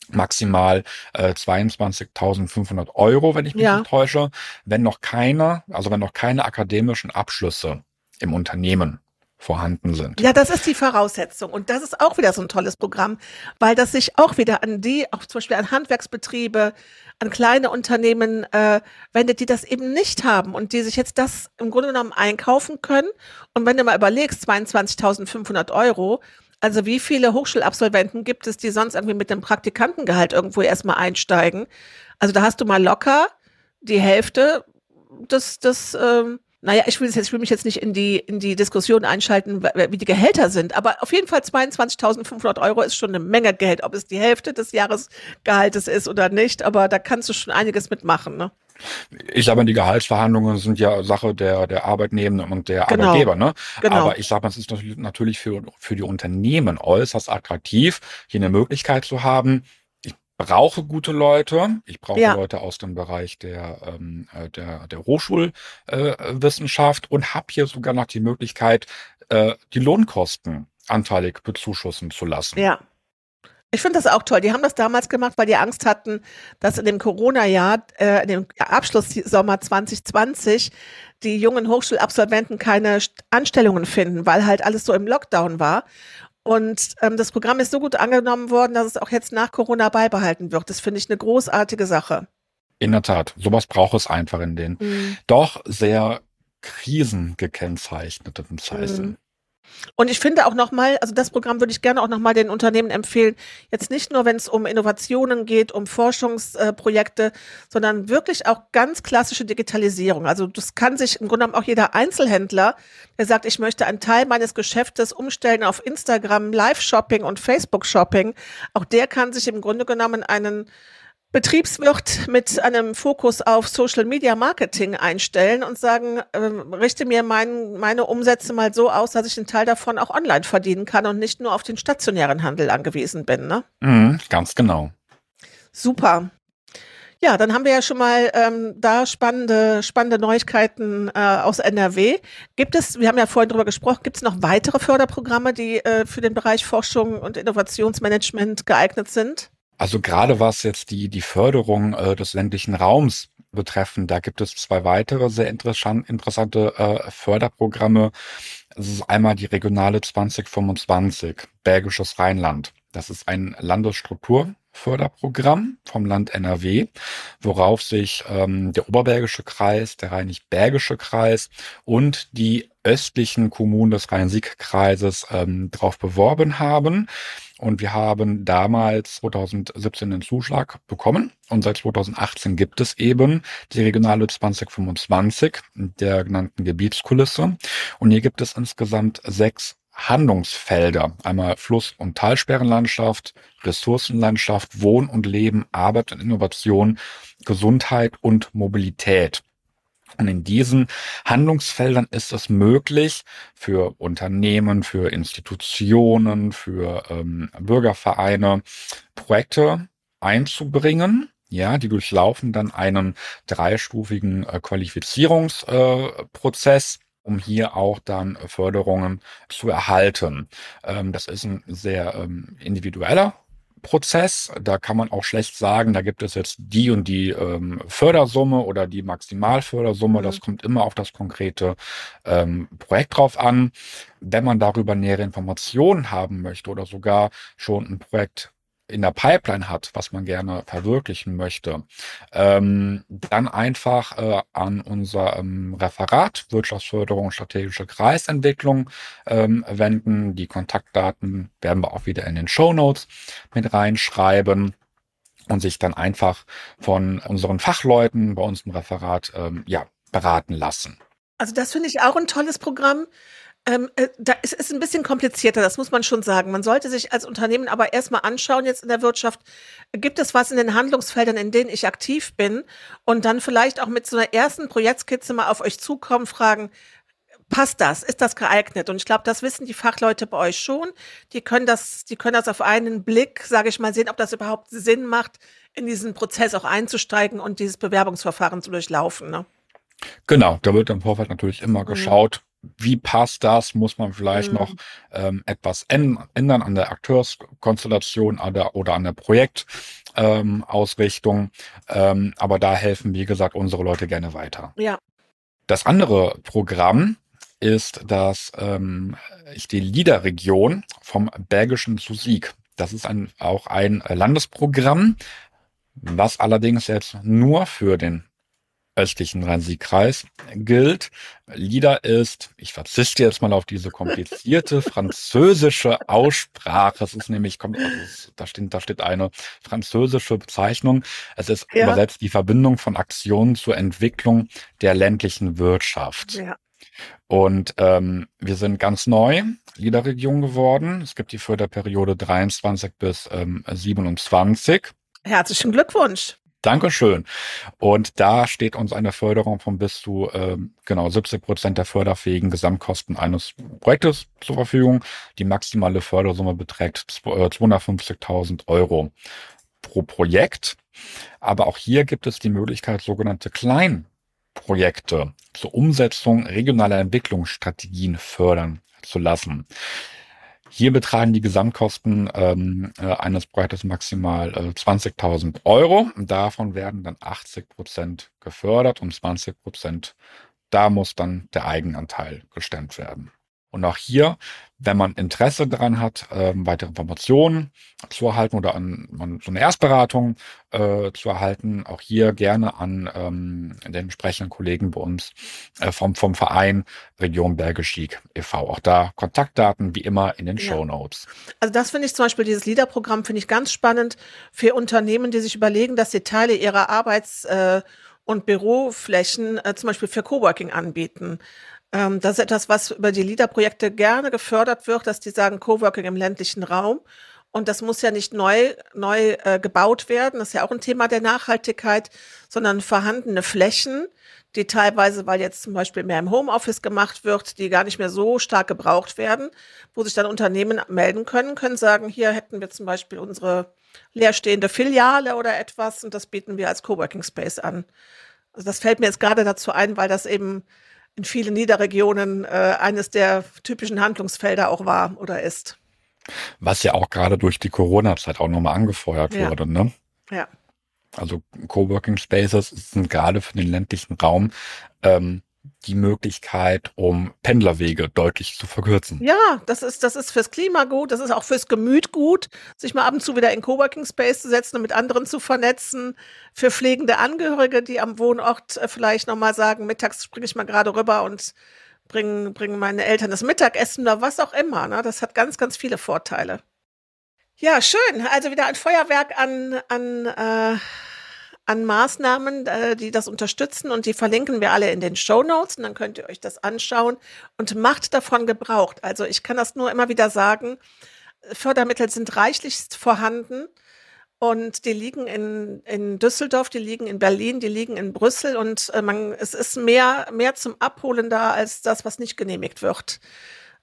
maximal äh, 22.500 Euro, wenn ich mich ja. nicht täusche, wenn noch keine, also wenn noch keine akademischen Abschlüsse im Unternehmen vorhanden sind. Ja, das ist die Voraussetzung. Und das ist auch wieder so ein tolles Programm, weil das sich auch wieder an die, auch zum Beispiel an Handwerksbetriebe, an kleine Unternehmen äh, wendet, die das eben nicht haben und die sich jetzt das im Grunde genommen einkaufen können. Und wenn du mal überlegst, 22.500 Euro, also wie viele Hochschulabsolventen gibt es, die sonst irgendwie mit dem Praktikantengehalt irgendwo erstmal einsteigen? Also da hast du mal locker die Hälfte des, des ähm, naja, ich will, jetzt, ich will mich jetzt nicht in die, in die Diskussion einschalten, wie die Gehälter sind, aber auf jeden Fall 22.500 Euro ist schon eine Menge Geld, ob es die Hälfte des Jahresgehaltes ist oder nicht, aber da kannst du schon einiges mitmachen, ne? Ich sage mal, die Gehaltsverhandlungen sind ja Sache der, der Arbeitnehmenden und der genau. Arbeitgeber, ne? Genau. Aber ich sage mal, es ist natürlich für, für die Unternehmen äußerst attraktiv, hier eine Möglichkeit zu haben, brauche gute Leute. Ich brauche ja. Leute aus dem Bereich der, ähm, äh, der, der Hochschulwissenschaft äh, und habe hier sogar noch die Möglichkeit, äh, die Lohnkosten anteilig bezuschussen zu lassen. Ja. Ich finde das auch toll. Die haben das damals gemacht, weil die Angst hatten, dass in dem Corona-Jahr, äh, in dem Abschlusssommer 2020, die jungen Hochschulabsolventen keine Anstellungen finden, weil halt alles so im Lockdown war. Und ähm, das Programm ist so gut angenommen worden, dass es auch jetzt nach Corona beibehalten wird. Das finde ich eine großartige Sache. In der Tat, sowas braucht es einfach in den mhm. doch sehr krisengekennzeichneten Zeiten. Mhm. Und ich finde auch nochmal, also das Programm würde ich gerne auch nochmal den Unternehmen empfehlen, jetzt nicht nur, wenn es um Innovationen geht, um Forschungsprojekte, sondern wirklich auch ganz klassische Digitalisierung. Also das kann sich im Grunde genommen auch jeder Einzelhändler, der sagt, ich möchte einen Teil meines Geschäftes umstellen auf Instagram, Live-Shopping und Facebook-Shopping, auch der kann sich im Grunde genommen einen Betriebswirt mit einem Fokus auf Social Media Marketing einstellen und sagen, äh, richte mir mein, meine Umsätze mal so aus, dass ich einen Teil davon auch online verdienen kann und nicht nur auf den stationären Handel angewiesen bin. Ne? Mhm, ganz genau. Super. Ja, dann haben wir ja schon mal ähm, da spannende, spannende Neuigkeiten äh, aus NRW. Gibt es, wir haben ja vorhin drüber gesprochen, gibt es noch weitere Förderprogramme, die äh, für den Bereich Forschung und Innovationsmanagement geeignet sind? Also gerade was jetzt die, die Förderung äh, des ländlichen Raums betreffen, da gibt es zwei weitere sehr interessant, interessante äh, Förderprogramme. Es ist einmal die Regionale 2025, Belgisches Rheinland. Das ist ein Landesstrukturförderprogramm vom Land NRW, worauf sich ähm, der Oberbergische Kreis, der Rheinisch-Bergische Kreis und die östlichen Kommunen des Rhein-Sieg-Kreises ähm, darauf beworben haben. Und wir haben damals 2017 den Zuschlag bekommen. Und seit 2018 gibt es eben die Regionale 2025 der genannten Gebietskulisse. Und hier gibt es insgesamt sechs Handlungsfelder. Einmal Fluss- und Talsperrenlandschaft, Ressourcenlandschaft, Wohn- und Leben, Arbeit und Innovation, Gesundheit und Mobilität. Und in diesen Handlungsfeldern ist es möglich, für Unternehmen, für Institutionen, für ähm, Bürgervereine Projekte einzubringen. Ja, die durchlaufen dann einen dreistufigen äh, Qualifizierungsprozess. Äh, um hier auch dann Förderungen zu erhalten. Ähm, das ist ein sehr ähm, individueller Prozess. Da kann man auch schlecht sagen, da gibt es jetzt die und die ähm, Fördersumme oder die Maximalfördersumme. Mhm. Das kommt immer auf das konkrete ähm, Projekt drauf an. Wenn man darüber nähere Informationen haben möchte oder sogar schon ein Projekt in der Pipeline hat, was man gerne verwirklichen möchte, ähm, dann einfach äh, an unser ähm, Referat Wirtschaftsförderung strategische Kreisentwicklung ähm, wenden. Die Kontaktdaten werden wir auch wieder in den Show Notes mit reinschreiben und sich dann einfach von unseren Fachleuten bei uns im Referat ähm, ja, beraten lassen. Also das finde ich auch ein tolles Programm. Ähm, äh, da ist es ein bisschen komplizierter, das muss man schon sagen. Man sollte sich als Unternehmen aber erstmal anschauen, jetzt in der Wirtschaft, gibt es was in den Handlungsfeldern, in denen ich aktiv bin? Und dann vielleicht auch mit so einer ersten Projektskizze mal auf euch zukommen, fragen, passt das? Ist das geeignet? Und ich glaube, das wissen die Fachleute bei euch schon. Die können das, die können das auf einen Blick, sage ich mal, sehen, ob das überhaupt Sinn macht, in diesen Prozess auch einzusteigen und dieses Bewerbungsverfahren zu durchlaufen. Ne? Genau, da wird im Vorfeld natürlich immer mhm. geschaut, wie passt das? Muss man vielleicht mhm. noch ähm, etwas ändern an der Akteurskonstellation oder an der Projektausrichtung? Ähm, ähm, aber da helfen, wie gesagt, unsere Leute gerne weiter. Ja. Das andere Programm ist das ähm, ich die Liederregion vom Bergischen zu Sieg. Das ist ein, auch ein Landesprogramm, was allerdings jetzt nur für den östlichen Rhein-Sieg-Kreis gilt. LIDA ist, ich verzichte jetzt mal auf diese komplizierte französische Aussprache. Es ist nämlich, kommt, also da steht, da steht eine französische Bezeichnung. Es ist ja. übersetzt die Verbindung von Aktionen zur Entwicklung der ländlichen Wirtschaft. Ja. Und ähm, wir sind ganz neu LIDA-Region geworden. Es gibt die Förderperiode 23 bis ähm, 27. Herzlichen Glückwunsch. Dankeschön. Und da steht uns eine Förderung von bis zu ähm, genau 70 Prozent der förderfähigen Gesamtkosten eines Projektes zur Verfügung. Die maximale Fördersumme beträgt 250.000 äh, Euro pro Projekt. Aber auch hier gibt es die Möglichkeit, sogenannte Kleinprojekte zur Umsetzung regionaler Entwicklungsstrategien fördern zu lassen. Hier betragen die Gesamtkosten ähm, äh, eines Projektes maximal äh, 20.000 Euro. Davon werden dann 80 Prozent gefördert und 20 Prozent, da muss dann der Eigenanteil gestemmt werden. Und auch hier, wenn man Interesse daran hat, ähm, weitere Informationen zu erhalten oder an, an so eine Erstberatung äh, zu erhalten, auch hier gerne an ähm, den entsprechenden Kollegen bei uns äh, vom, vom Verein Region Bergisch e.V. Auch da Kontaktdaten wie immer in den ja. Show Notes. Also das finde ich zum Beispiel, dieses LIDER-Programm finde ich ganz spannend für Unternehmen, die sich überlegen, dass sie Teile ihrer Arbeits- äh, und Büroflächen äh, zum Beispiel für Coworking anbieten. Ähm, das ist etwas, was über die LIDA-Projekte gerne gefördert wird, dass die sagen Coworking im ländlichen Raum. Und das muss ja nicht neu, neu äh, gebaut werden. Das ist ja auch ein Thema der Nachhaltigkeit, sondern vorhandene Flächen, die teilweise, weil jetzt zum Beispiel mehr im Homeoffice gemacht wird, die gar nicht mehr so stark gebraucht werden, wo sich dann Unternehmen melden können, können sagen, hier hätten wir zum Beispiel unsere leerstehende Filiale oder etwas und das bieten wir als Coworking Space an. Also das fällt mir jetzt gerade dazu ein, weil das eben in vielen Niederregionen äh, eines der typischen Handlungsfelder auch war oder ist. Was ja auch gerade durch die Corona-Zeit auch nochmal angefeuert Ja. wurde, ne? Ja. Also Coworking Spaces sind gerade für den ländlichen Raum ähm, die Möglichkeit, um Pendlerwege deutlich zu verkürzen. Ja, das ist, das ist fürs Klima gut, das ist auch fürs Gemüt gut, sich mal ab und zu wieder in Coworking Space zu setzen und mit anderen zu vernetzen. Für pflegende Angehörige, die am Wohnort äh, vielleicht nochmal sagen, mittags springe ich mal gerade rüber und bringe bring meine Eltern das Mittagessen oder was auch immer. Ne? Das hat ganz, ganz viele Vorteile. Ja, schön. Also wieder ein Feuerwerk an, an, äh, an Maßnahmen, äh, die das unterstützen und die verlinken wir alle in den Show Notes und dann könnt ihr euch das anschauen und macht davon Gebrauch. Also ich kann das nur immer wieder sagen. Fördermittel sind reichlichst vorhanden und die liegen in, in Düsseldorf, die liegen in Berlin, die liegen in Brüssel und äh, man, es ist mehr, mehr zum Abholen da als das, was nicht genehmigt wird.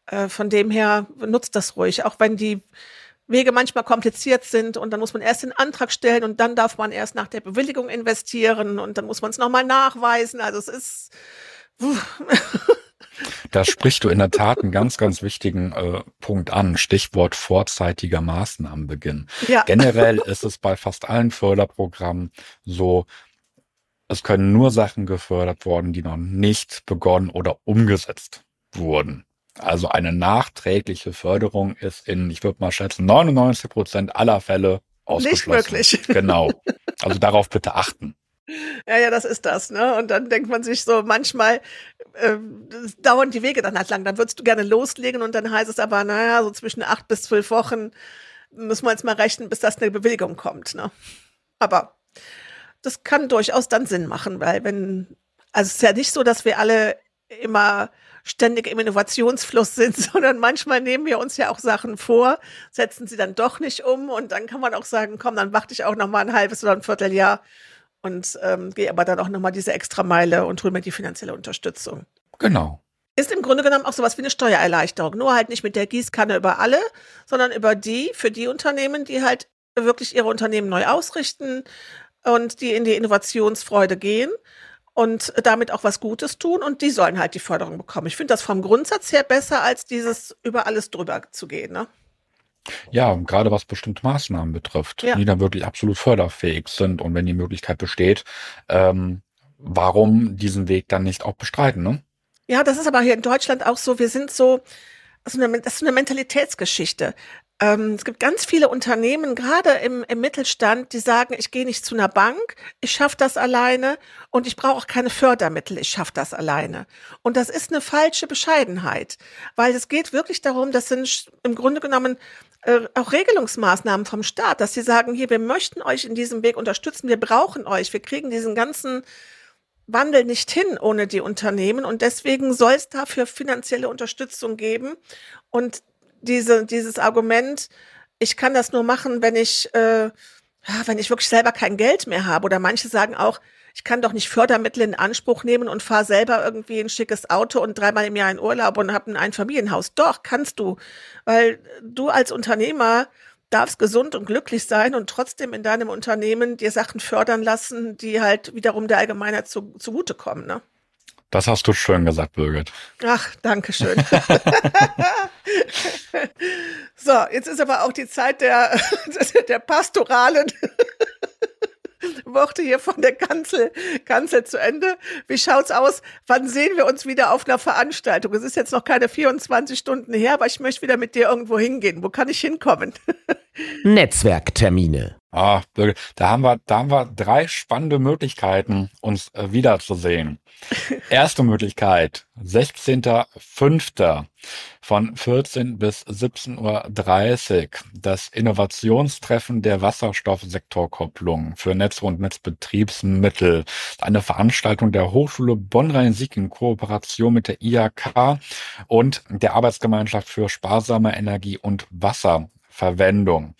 Äh, von dem her nutzt das ruhig, auch wenn die Wege manchmal kompliziert sind und dann muss man erst den Antrag stellen und dann darf man erst nach der Bewilligung investieren und dann muss man es nochmal nachweisen. Also es ist, Da sprichst du in der Tat einen ganz, ganz wichtigen äh, Punkt an. Stichwort vorzeitiger Maßnahmenbeginn. ja, Generell ist es bei fast allen Förderprogrammen so, es können nur Sachen gefördert worden, die noch nicht begonnen oder umgesetzt wurden. Also eine nachträgliche Förderung ist in, ich würde mal schätzen, 99 Prozent aller Fälle ausgeschlossen. möglich. Genau. Also darauf bitte achten. Ja, ja, das ist das, ne? Und dann denkt man sich so, manchmal äh, dauern die Wege dann halt lang. Dann würdest du gerne loslegen und dann heißt es aber, naja, so zwischen acht bis zwölf Wochen müssen wir jetzt mal rechnen, bis das eine Bewilligung kommt, ne? Aber das kann durchaus dann Sinn machen, weil wenn, also es ist ja nicht so, dass wir alle immer ständig im Innovationsfluss sind, sondern manchmal nehmen wir uns ja auch Sachen vor, setzen sie dann doch nicht um und dann kann man auch sagen, komm, dann warte ich auch noch mal ein halbes oder ein Vierteljahr und ähm, gehe aber dann auch nochmal diese extra Meile und hole mir die finanzielle Unterstützung. Genau. Ist im Grunde genommen auch sowas wie eine Steuererleichterung. Nur halt nicht mit der Gießkanne über alle, sondern über die, für die Unternehmen, die halt wirklich ihre Unternehmen neu ausrichten und die in die Innovationsfreude gehen und damit auch was Gutes tun und die sollen halt die Förderung bekommen. Ich finde das vom Grundsatz her besser, als dieses über alles drüber zu gehen. Ne? Ja, gerade was bestimmte Maßnahmen betrifft, Ja. die dann wirklich absolut förderfähig sind und wenn die Möglichkeit besteht, ähm, warum diesen Weg dann nicht auch bestreiten, ne? Ja, das ist aber hier in Deutschland auch so. Wir sind so, also eine, das ist eine Mentalitätsgeschichte. Ähm, es gibt ganz viele Unternehmen, gerade im, im Mittelstand, die sagen, ich gehe nicht zu einer Bank, ich schaffe das alleine und ich brauche auch keine Fördermittel, ich schaffe das alleine. Und das ist eine falsche Bescheidenheit, weil es geht wirklich darum, das sind im Grunde genommen äh, auch Regelungsmaßnahmen vom Staat, dass sie sagen, hier, wir möchten euch in diesem Weg unterstützen, wir brauchen euch, wir kriegen diesen ganzen Wandel nicht hin ohne die Unternehmen und deswegen soll es dafür finanzielle Unterstützung geben. Und diese, dieses Argument, ich kann das nur machen, wenn ich, äh, wenn ich wirklich selber kein Geld mehr habe. Oder manche sagen auch, ich kann doch nicht Fördermittel in Anspruch nehmen und fahre selber irgendwie ein schickes Auto und dreimal im Jahr in Urlaub und habe ein Einfamilienhaus. Doch, kannst du. Weil du als Unternehmer darfst gesund und glücklich sein und trotzdem in deinem Unternehmen dir Sachen fördern lassen, die halt wiederum der Allgemeinheit zu, zugutekommen. Ne? Das hast du schön gesagt, Birgit. Ach, danke schön. so, jetzt ist aber auch die Zeit der, der pastoralen Worte hier von der Kanzel, Kanzel zu Ende. Wie schaut's aus? Wann sehen wir uns wieder auf einer Veranstaltung? Es ist jetzt noch keine 24 Stunden her, aber ich möchte wieder mit dir irgendwo hingehen. Wo kann ich hinkommen? Netzwerktermine. Ah, Birgit, da haben wir, da haben wir drei spannende Möglichkeiten, uns äh, wiederzusehen. Erste Möglichkeit, 16.05. von 14 bis 17.30 Uhr, das Innovationstreffen der Wasserstoffsektorkopplung für Netze und Netzbetriebsmittel. Eine Veranstaltung der Hochschule Bonn-Rhein-Sieg in Kooperation mit der IHK und der Arbeitsgemeinschaft für sparsame Energie und Wasserverwendung.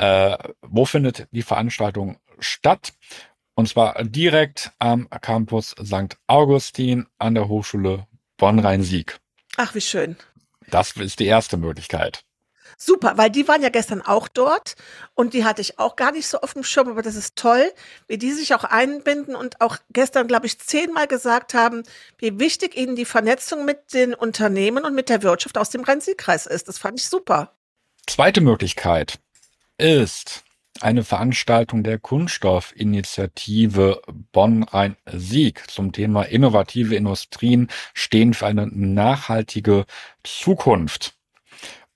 Äh, wo findet die Veranstaltung statt? Und zwar direkt am Campus St. Augustin an der Hochschule Bonn-Rhein-Sieg. Ach, wie schön. Das ist die erste Möglichkeit. Super, weil die waren ja gestern auch dort und die hatte ich auch gar nicht so auf dem Schirm, aber das ist toll, wie die sich auch einbinden und auch gestern, glaube ich, zehnmal gesagt haben, wie wichtig ihnen die Vernetzung mit den Unternehmen und mit der Wirtschaft aus dem Rhein-Sieg-Kreis ist. Das fand ich super. Zweite Möglichkeit ist eine Veranstaltung der Kunststoffinitiative Bonn-Rhein-Sieg zum Thema innovative Industrien stehen für eine nachhaltige Zukunft.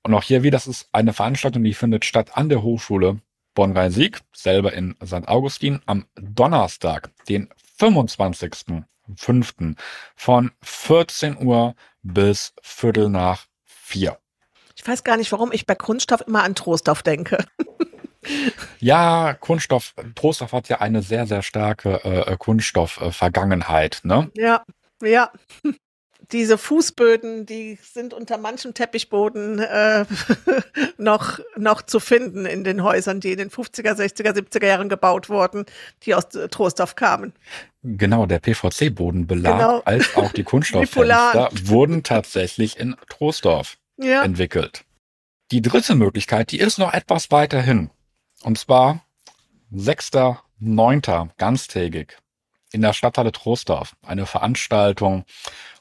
Und auch hier wieder, das ist eine Veranstaltung, die findet statt an der Hochschule Bonn-Rhein-Sieg, selber in St. Augustin, am Donnerstag, den 25.05. von 14 Uhr bis Viertel nach vier. Ich weiß gar nicht, warum ich bei Kunststoff immer an Trostorf denke. Ja, Kunststoff, Trostorf hat ja eine sehr, sehr starke äh, Kunststoff-Vergangenheit, ne? Ja, ja. Diese Fußböden, die sind unter manchem Teppichboden äh, noch, noch zu finden in den Häusern, die in den 50er, 60er, 70er Jahren gebaut wurden, die aus äh, Trostorf kamen. Genau, der PVC-Bodenbelag Genau. als auch die Kunststofffenster wurden tatsächlich in Trostorf Ja. entwickelt. Die dritte Möglichkeit, die ist noch etwas weiter hin. Und zwar 6.9. ganztägig in der Stadthalle Trostorf. Eine Veranstaltung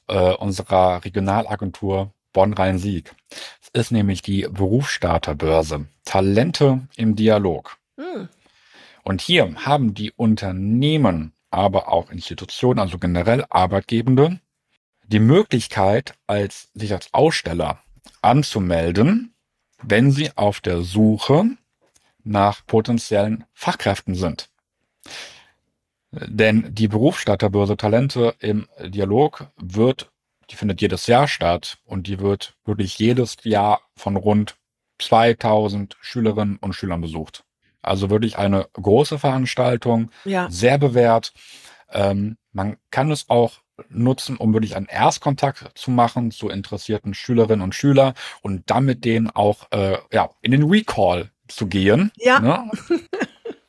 äh, unserer Regionalagentur Bonn-Rhein-Sieg. Es ist nämlich die Berufsstarterbörse. Talente im Dialog. Hm. Und hier haben die Unternehmen, aber auch Institutionen, also generell Arbeitgebende, die Möglichkeit, als, sich als Aussteller anzumelden, wenn sie auf der Suche nach potenziellen Fachkräften sind. Denn die Berufsstarterbörse Talente im Dialog wird, die findet jedes Jahr statt und die wird wirklich jedes Jahr von rund 2000 Schülerinnen und Schülern besucht. Also wirklich eine große Veranstaltung, Ja. sehr bewährt. Ähm, man kann es auch nutzen, um wirklich einen Erstkontakt zu machen zu interessierten Schülerinnen und Schülern und dann mit denen auch äh, ja, in den Recall zu gehen. Ja. Ne?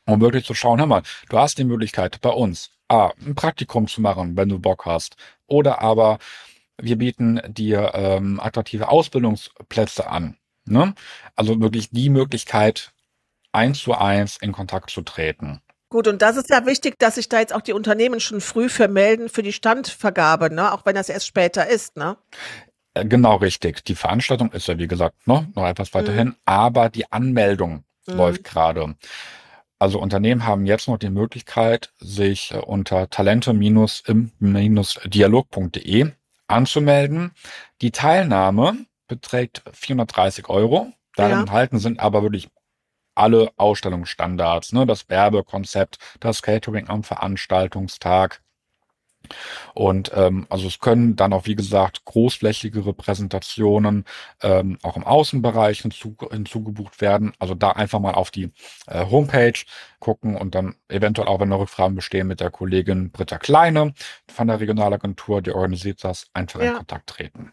um wirklich zu schauen, hör mal, du hast die Möglichkeit bei uns A, ein Praktikum zu machen, wenn du Bock hast. Oder aber wir bieten dir ähm, attraktive Ausbildungsplätze an. Ne? Also wirklich die Möglichkeit, eins zu eins in Kontakt zu treten. Gut, und das ist ja wichtig, dass sich da jetzt auch die Unternehmen schon früh für melden für die Standvergabe, ne? Auch wenn das erst später ist, ne? Äh, Genau richtig. Die Veranstaltung ist ja, wie gesagt, ne, noch etwas weiter hin, aber die Anmeldung Mhm. läuft gerade. Also Unternehmen haben jetzt noch die Möglichkeit, sich äh, unter talente-im-dialog.de anzumelden. Die Teilnahme beträgt 430 Euro. Darin Ja. enthalten sind aber wirklich alle Ausstellungsstandards, ne, das Werbekonzept, das Catering am Veranstaltungstag, und ähm, also es können dann auch, wie gesagt, großflächigere Präsentationen ähm, auch im Außenbereich hinzu, hinzugebucht werden. Also da einfach mal auf die äh, Homepage gucken und dann eventuell auch, wenn noch Rückfragen bestehen, mit der Kollegin Britta Kleine von der Regionalagentur, die organisiert das, einfach in Ja. Kontakt treten.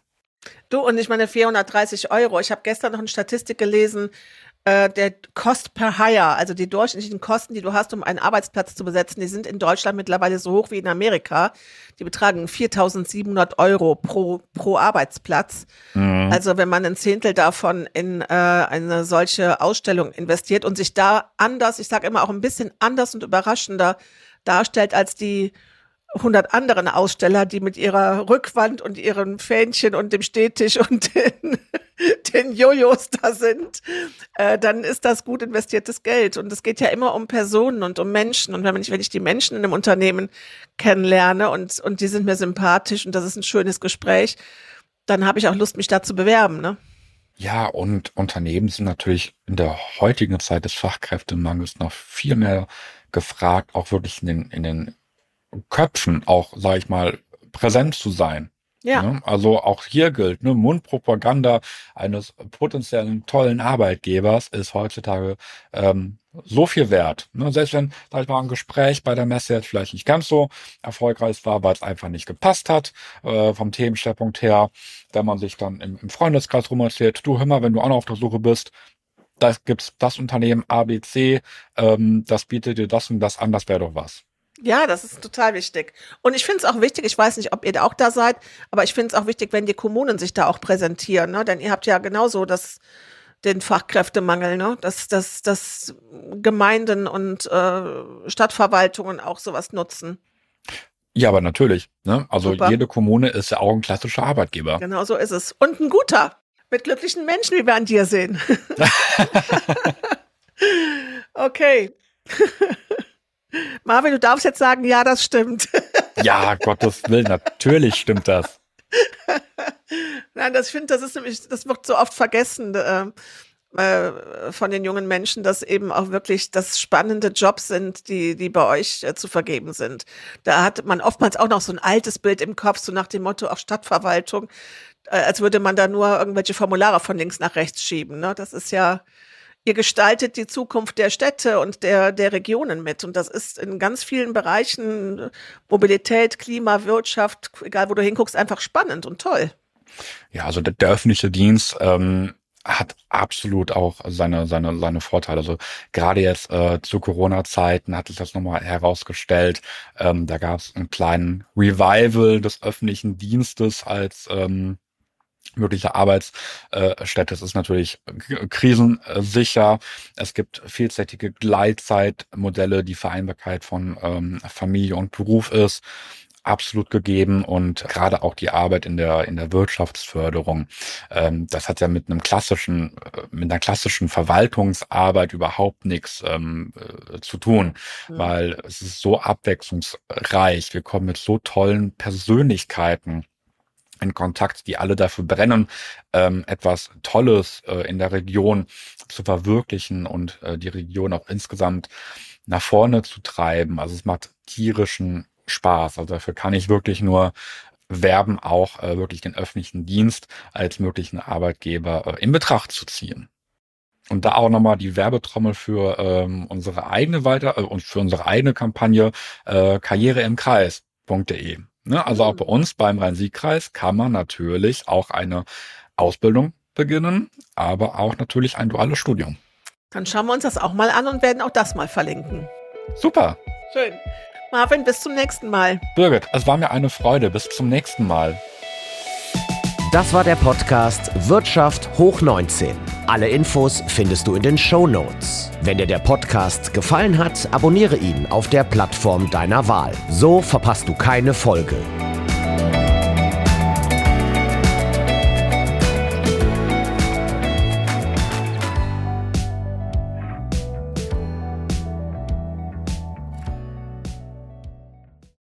Du und ich meine 430 Euro. Ich habe gestern noch eine Statistik gelesen, äh, der Cost per Hire, also die durchschnittlichen Kosten, die du hast, um einen Arbeitsplatz zu besetzen, die sind in Deutschland mittlerweile so hoch wie in Amerika. Die betragen 4.700 Euro pro, pro Arbeitsplatz. Mhm. Also wenn man ein Zehntel davon in äh, eine solche Ausstellung investiert und sich da anders, ich sage immer auch ein bisschen anders und überraschender darstellt als die 100 anderen Aussteller, die mit ihrer Rückwand und ihren Fähnchen und dem Stehtisch und den, den Jojos da sind, äh, dann ist das gut investiertes Geld. Und es geht ja immer um Personen und um Menschen. Und wenn ich, wenn ich die Menschen in einem Unternehmen kennenlerne und, und die sind mir sympathisch und das ist ein schönes Gespräch, dann habe ich auch Lust, mich da zu bewerben. Ne? Ja, und Unternehmen sind natürlich in der heutigen Zeit des Fachkräftemangels noch viel mehr gefragt, auch wirklich in den, in den Köpfen auch, sage ich mal, präsent zu sein. Ja. Ne? Also auch hier gilt, ne, Mundpropaganda eines potenziellen tollen Arbeitgebers ist heutzutage ähm, so viel wert. Ne? Selbst wenn, sag ich mal, ein Gespräch bei der Messe jetzt vielleicht nicht ganz so erfolgreich war, weil es einfach nicht gepasst hat, äh, vom Themenschwerpunkt her, wenn man sich dann im, im Freundeskreis rum erzählt, du hör mal, wenn du auch noch auf der Suche bist, da gibt's das Unternehmen ABC, ähm, das bietet dir das und das an, das wäre doch was. Ja, das ist total wichtig. Und ich finde es auch wichtig, ich weiß nicht, ob ihr da auch da seid, aber ich finde es auch wichtig, wenn die Kommunen sich da auch präsentieren, ne? Denn ihr habt ja genauso das, den Fachkräftemangel, ne? Dass, dass, dass Gemeinden und äh, Stadtverwaltungen auch sowas nutzen. Ja, aber natürlich. Ne? Also Super. jede Kommune ist ja auch ein klassischer Arbeitgeber. Genau so ist es. Und ein guter. Mit glücklichen Menschen, wie wir an dir sehen. okay. Marvin, du darfst jetzt sagen, ja, das stimmt. ja, Gottes Willen, natürlich stimmt das. Nein, das finde, das ist nämlich, das wird so oft vergessen äh, äh, von den jungen Menschen, dass eben auch wirklich das spannende Jobs sind, die, die bei euch äh, zu vergeben sind. Da hat man oftmals auch noch so ein altes Bild im Kopf, so nach dem Motto auch Stadtverwaltung, äh, als würde man da nur irgendwelche Formulare von links nach rechts schieben. Ne? Das ist ja, ihr gestaltet die Zukunft der Städte und der, der Regionen mit. Und das ist in ganz vielen Bereichen Mobilität, Klima, Wirtschaft, egal wo du hinguckst, einfach spannend und toll. Ja, also der, der öffentliche Dienst ähm, hat absolut auch seine, seine, seine Vorteile. Also gerade jetzt äh, zu Corona-Zeiten hat sich das nochmal herausgestellt. Ähm, da gab es einen kleinen Revival des öffentlichen Dienstes als ähm, mögliche Arbeitsstätte. Es ist natürlich krisensicher. Es gibt vielseitige Gleitzeitmodelle. Die Vereinbarkeit von ähm, Familie und Beruf ist absolut gegeben und gerade auch die Arbeit in der in der Wirtschaftsförderung. Ähm, das hat ja mit einem klassischen äh, mit einer klassischen Verwaltungsarbeit überhaupt nichts ähm, äh, zu tun, mhm. weil es ist so abwechslungsreich. Wir kommen mit so tollen Persönlichkeiten in Kontakt, die alle dafür brennen, ähm, etwas Tolles äh, in der Region zu verwirklichen und äh, die Region auch insgesamt nach vorne zu treiben. Also es macht tierischen Spaß. Also dafür kann ich wirklich nur werben, auch äh, wirklich den öffentlichen Dienst als möglichen Arbeitgeber äh, in Betracht zu ziehen. Und da auch nochmal die Werbetrommel für ähm, unsere eigene weiter äh, und für unsere eigene Kampagne äh, karriereimkreis.de. Ne? Also auch bei uns beim Rhein-Sieg-Kreis kann man natürlich auch eine Ausbildung beginnen, aber auch natürlich ein duales Studium. Dann schauen wir uns das auch mal an und werden auch das mal verlinken. Super. Schön. Marvin, bis zum nächsten Mal. Birgit, es war mir eine Freude. Bis zum nächsten Mal. Das war der Podcast Wirtschaft hoch 19. Alle Infos findest du in den Show Notes. Wenn dir der Podcast gefallen hat, abonniere ihn auf der Plattform deiner Wahl. So verpasst du keine Folge.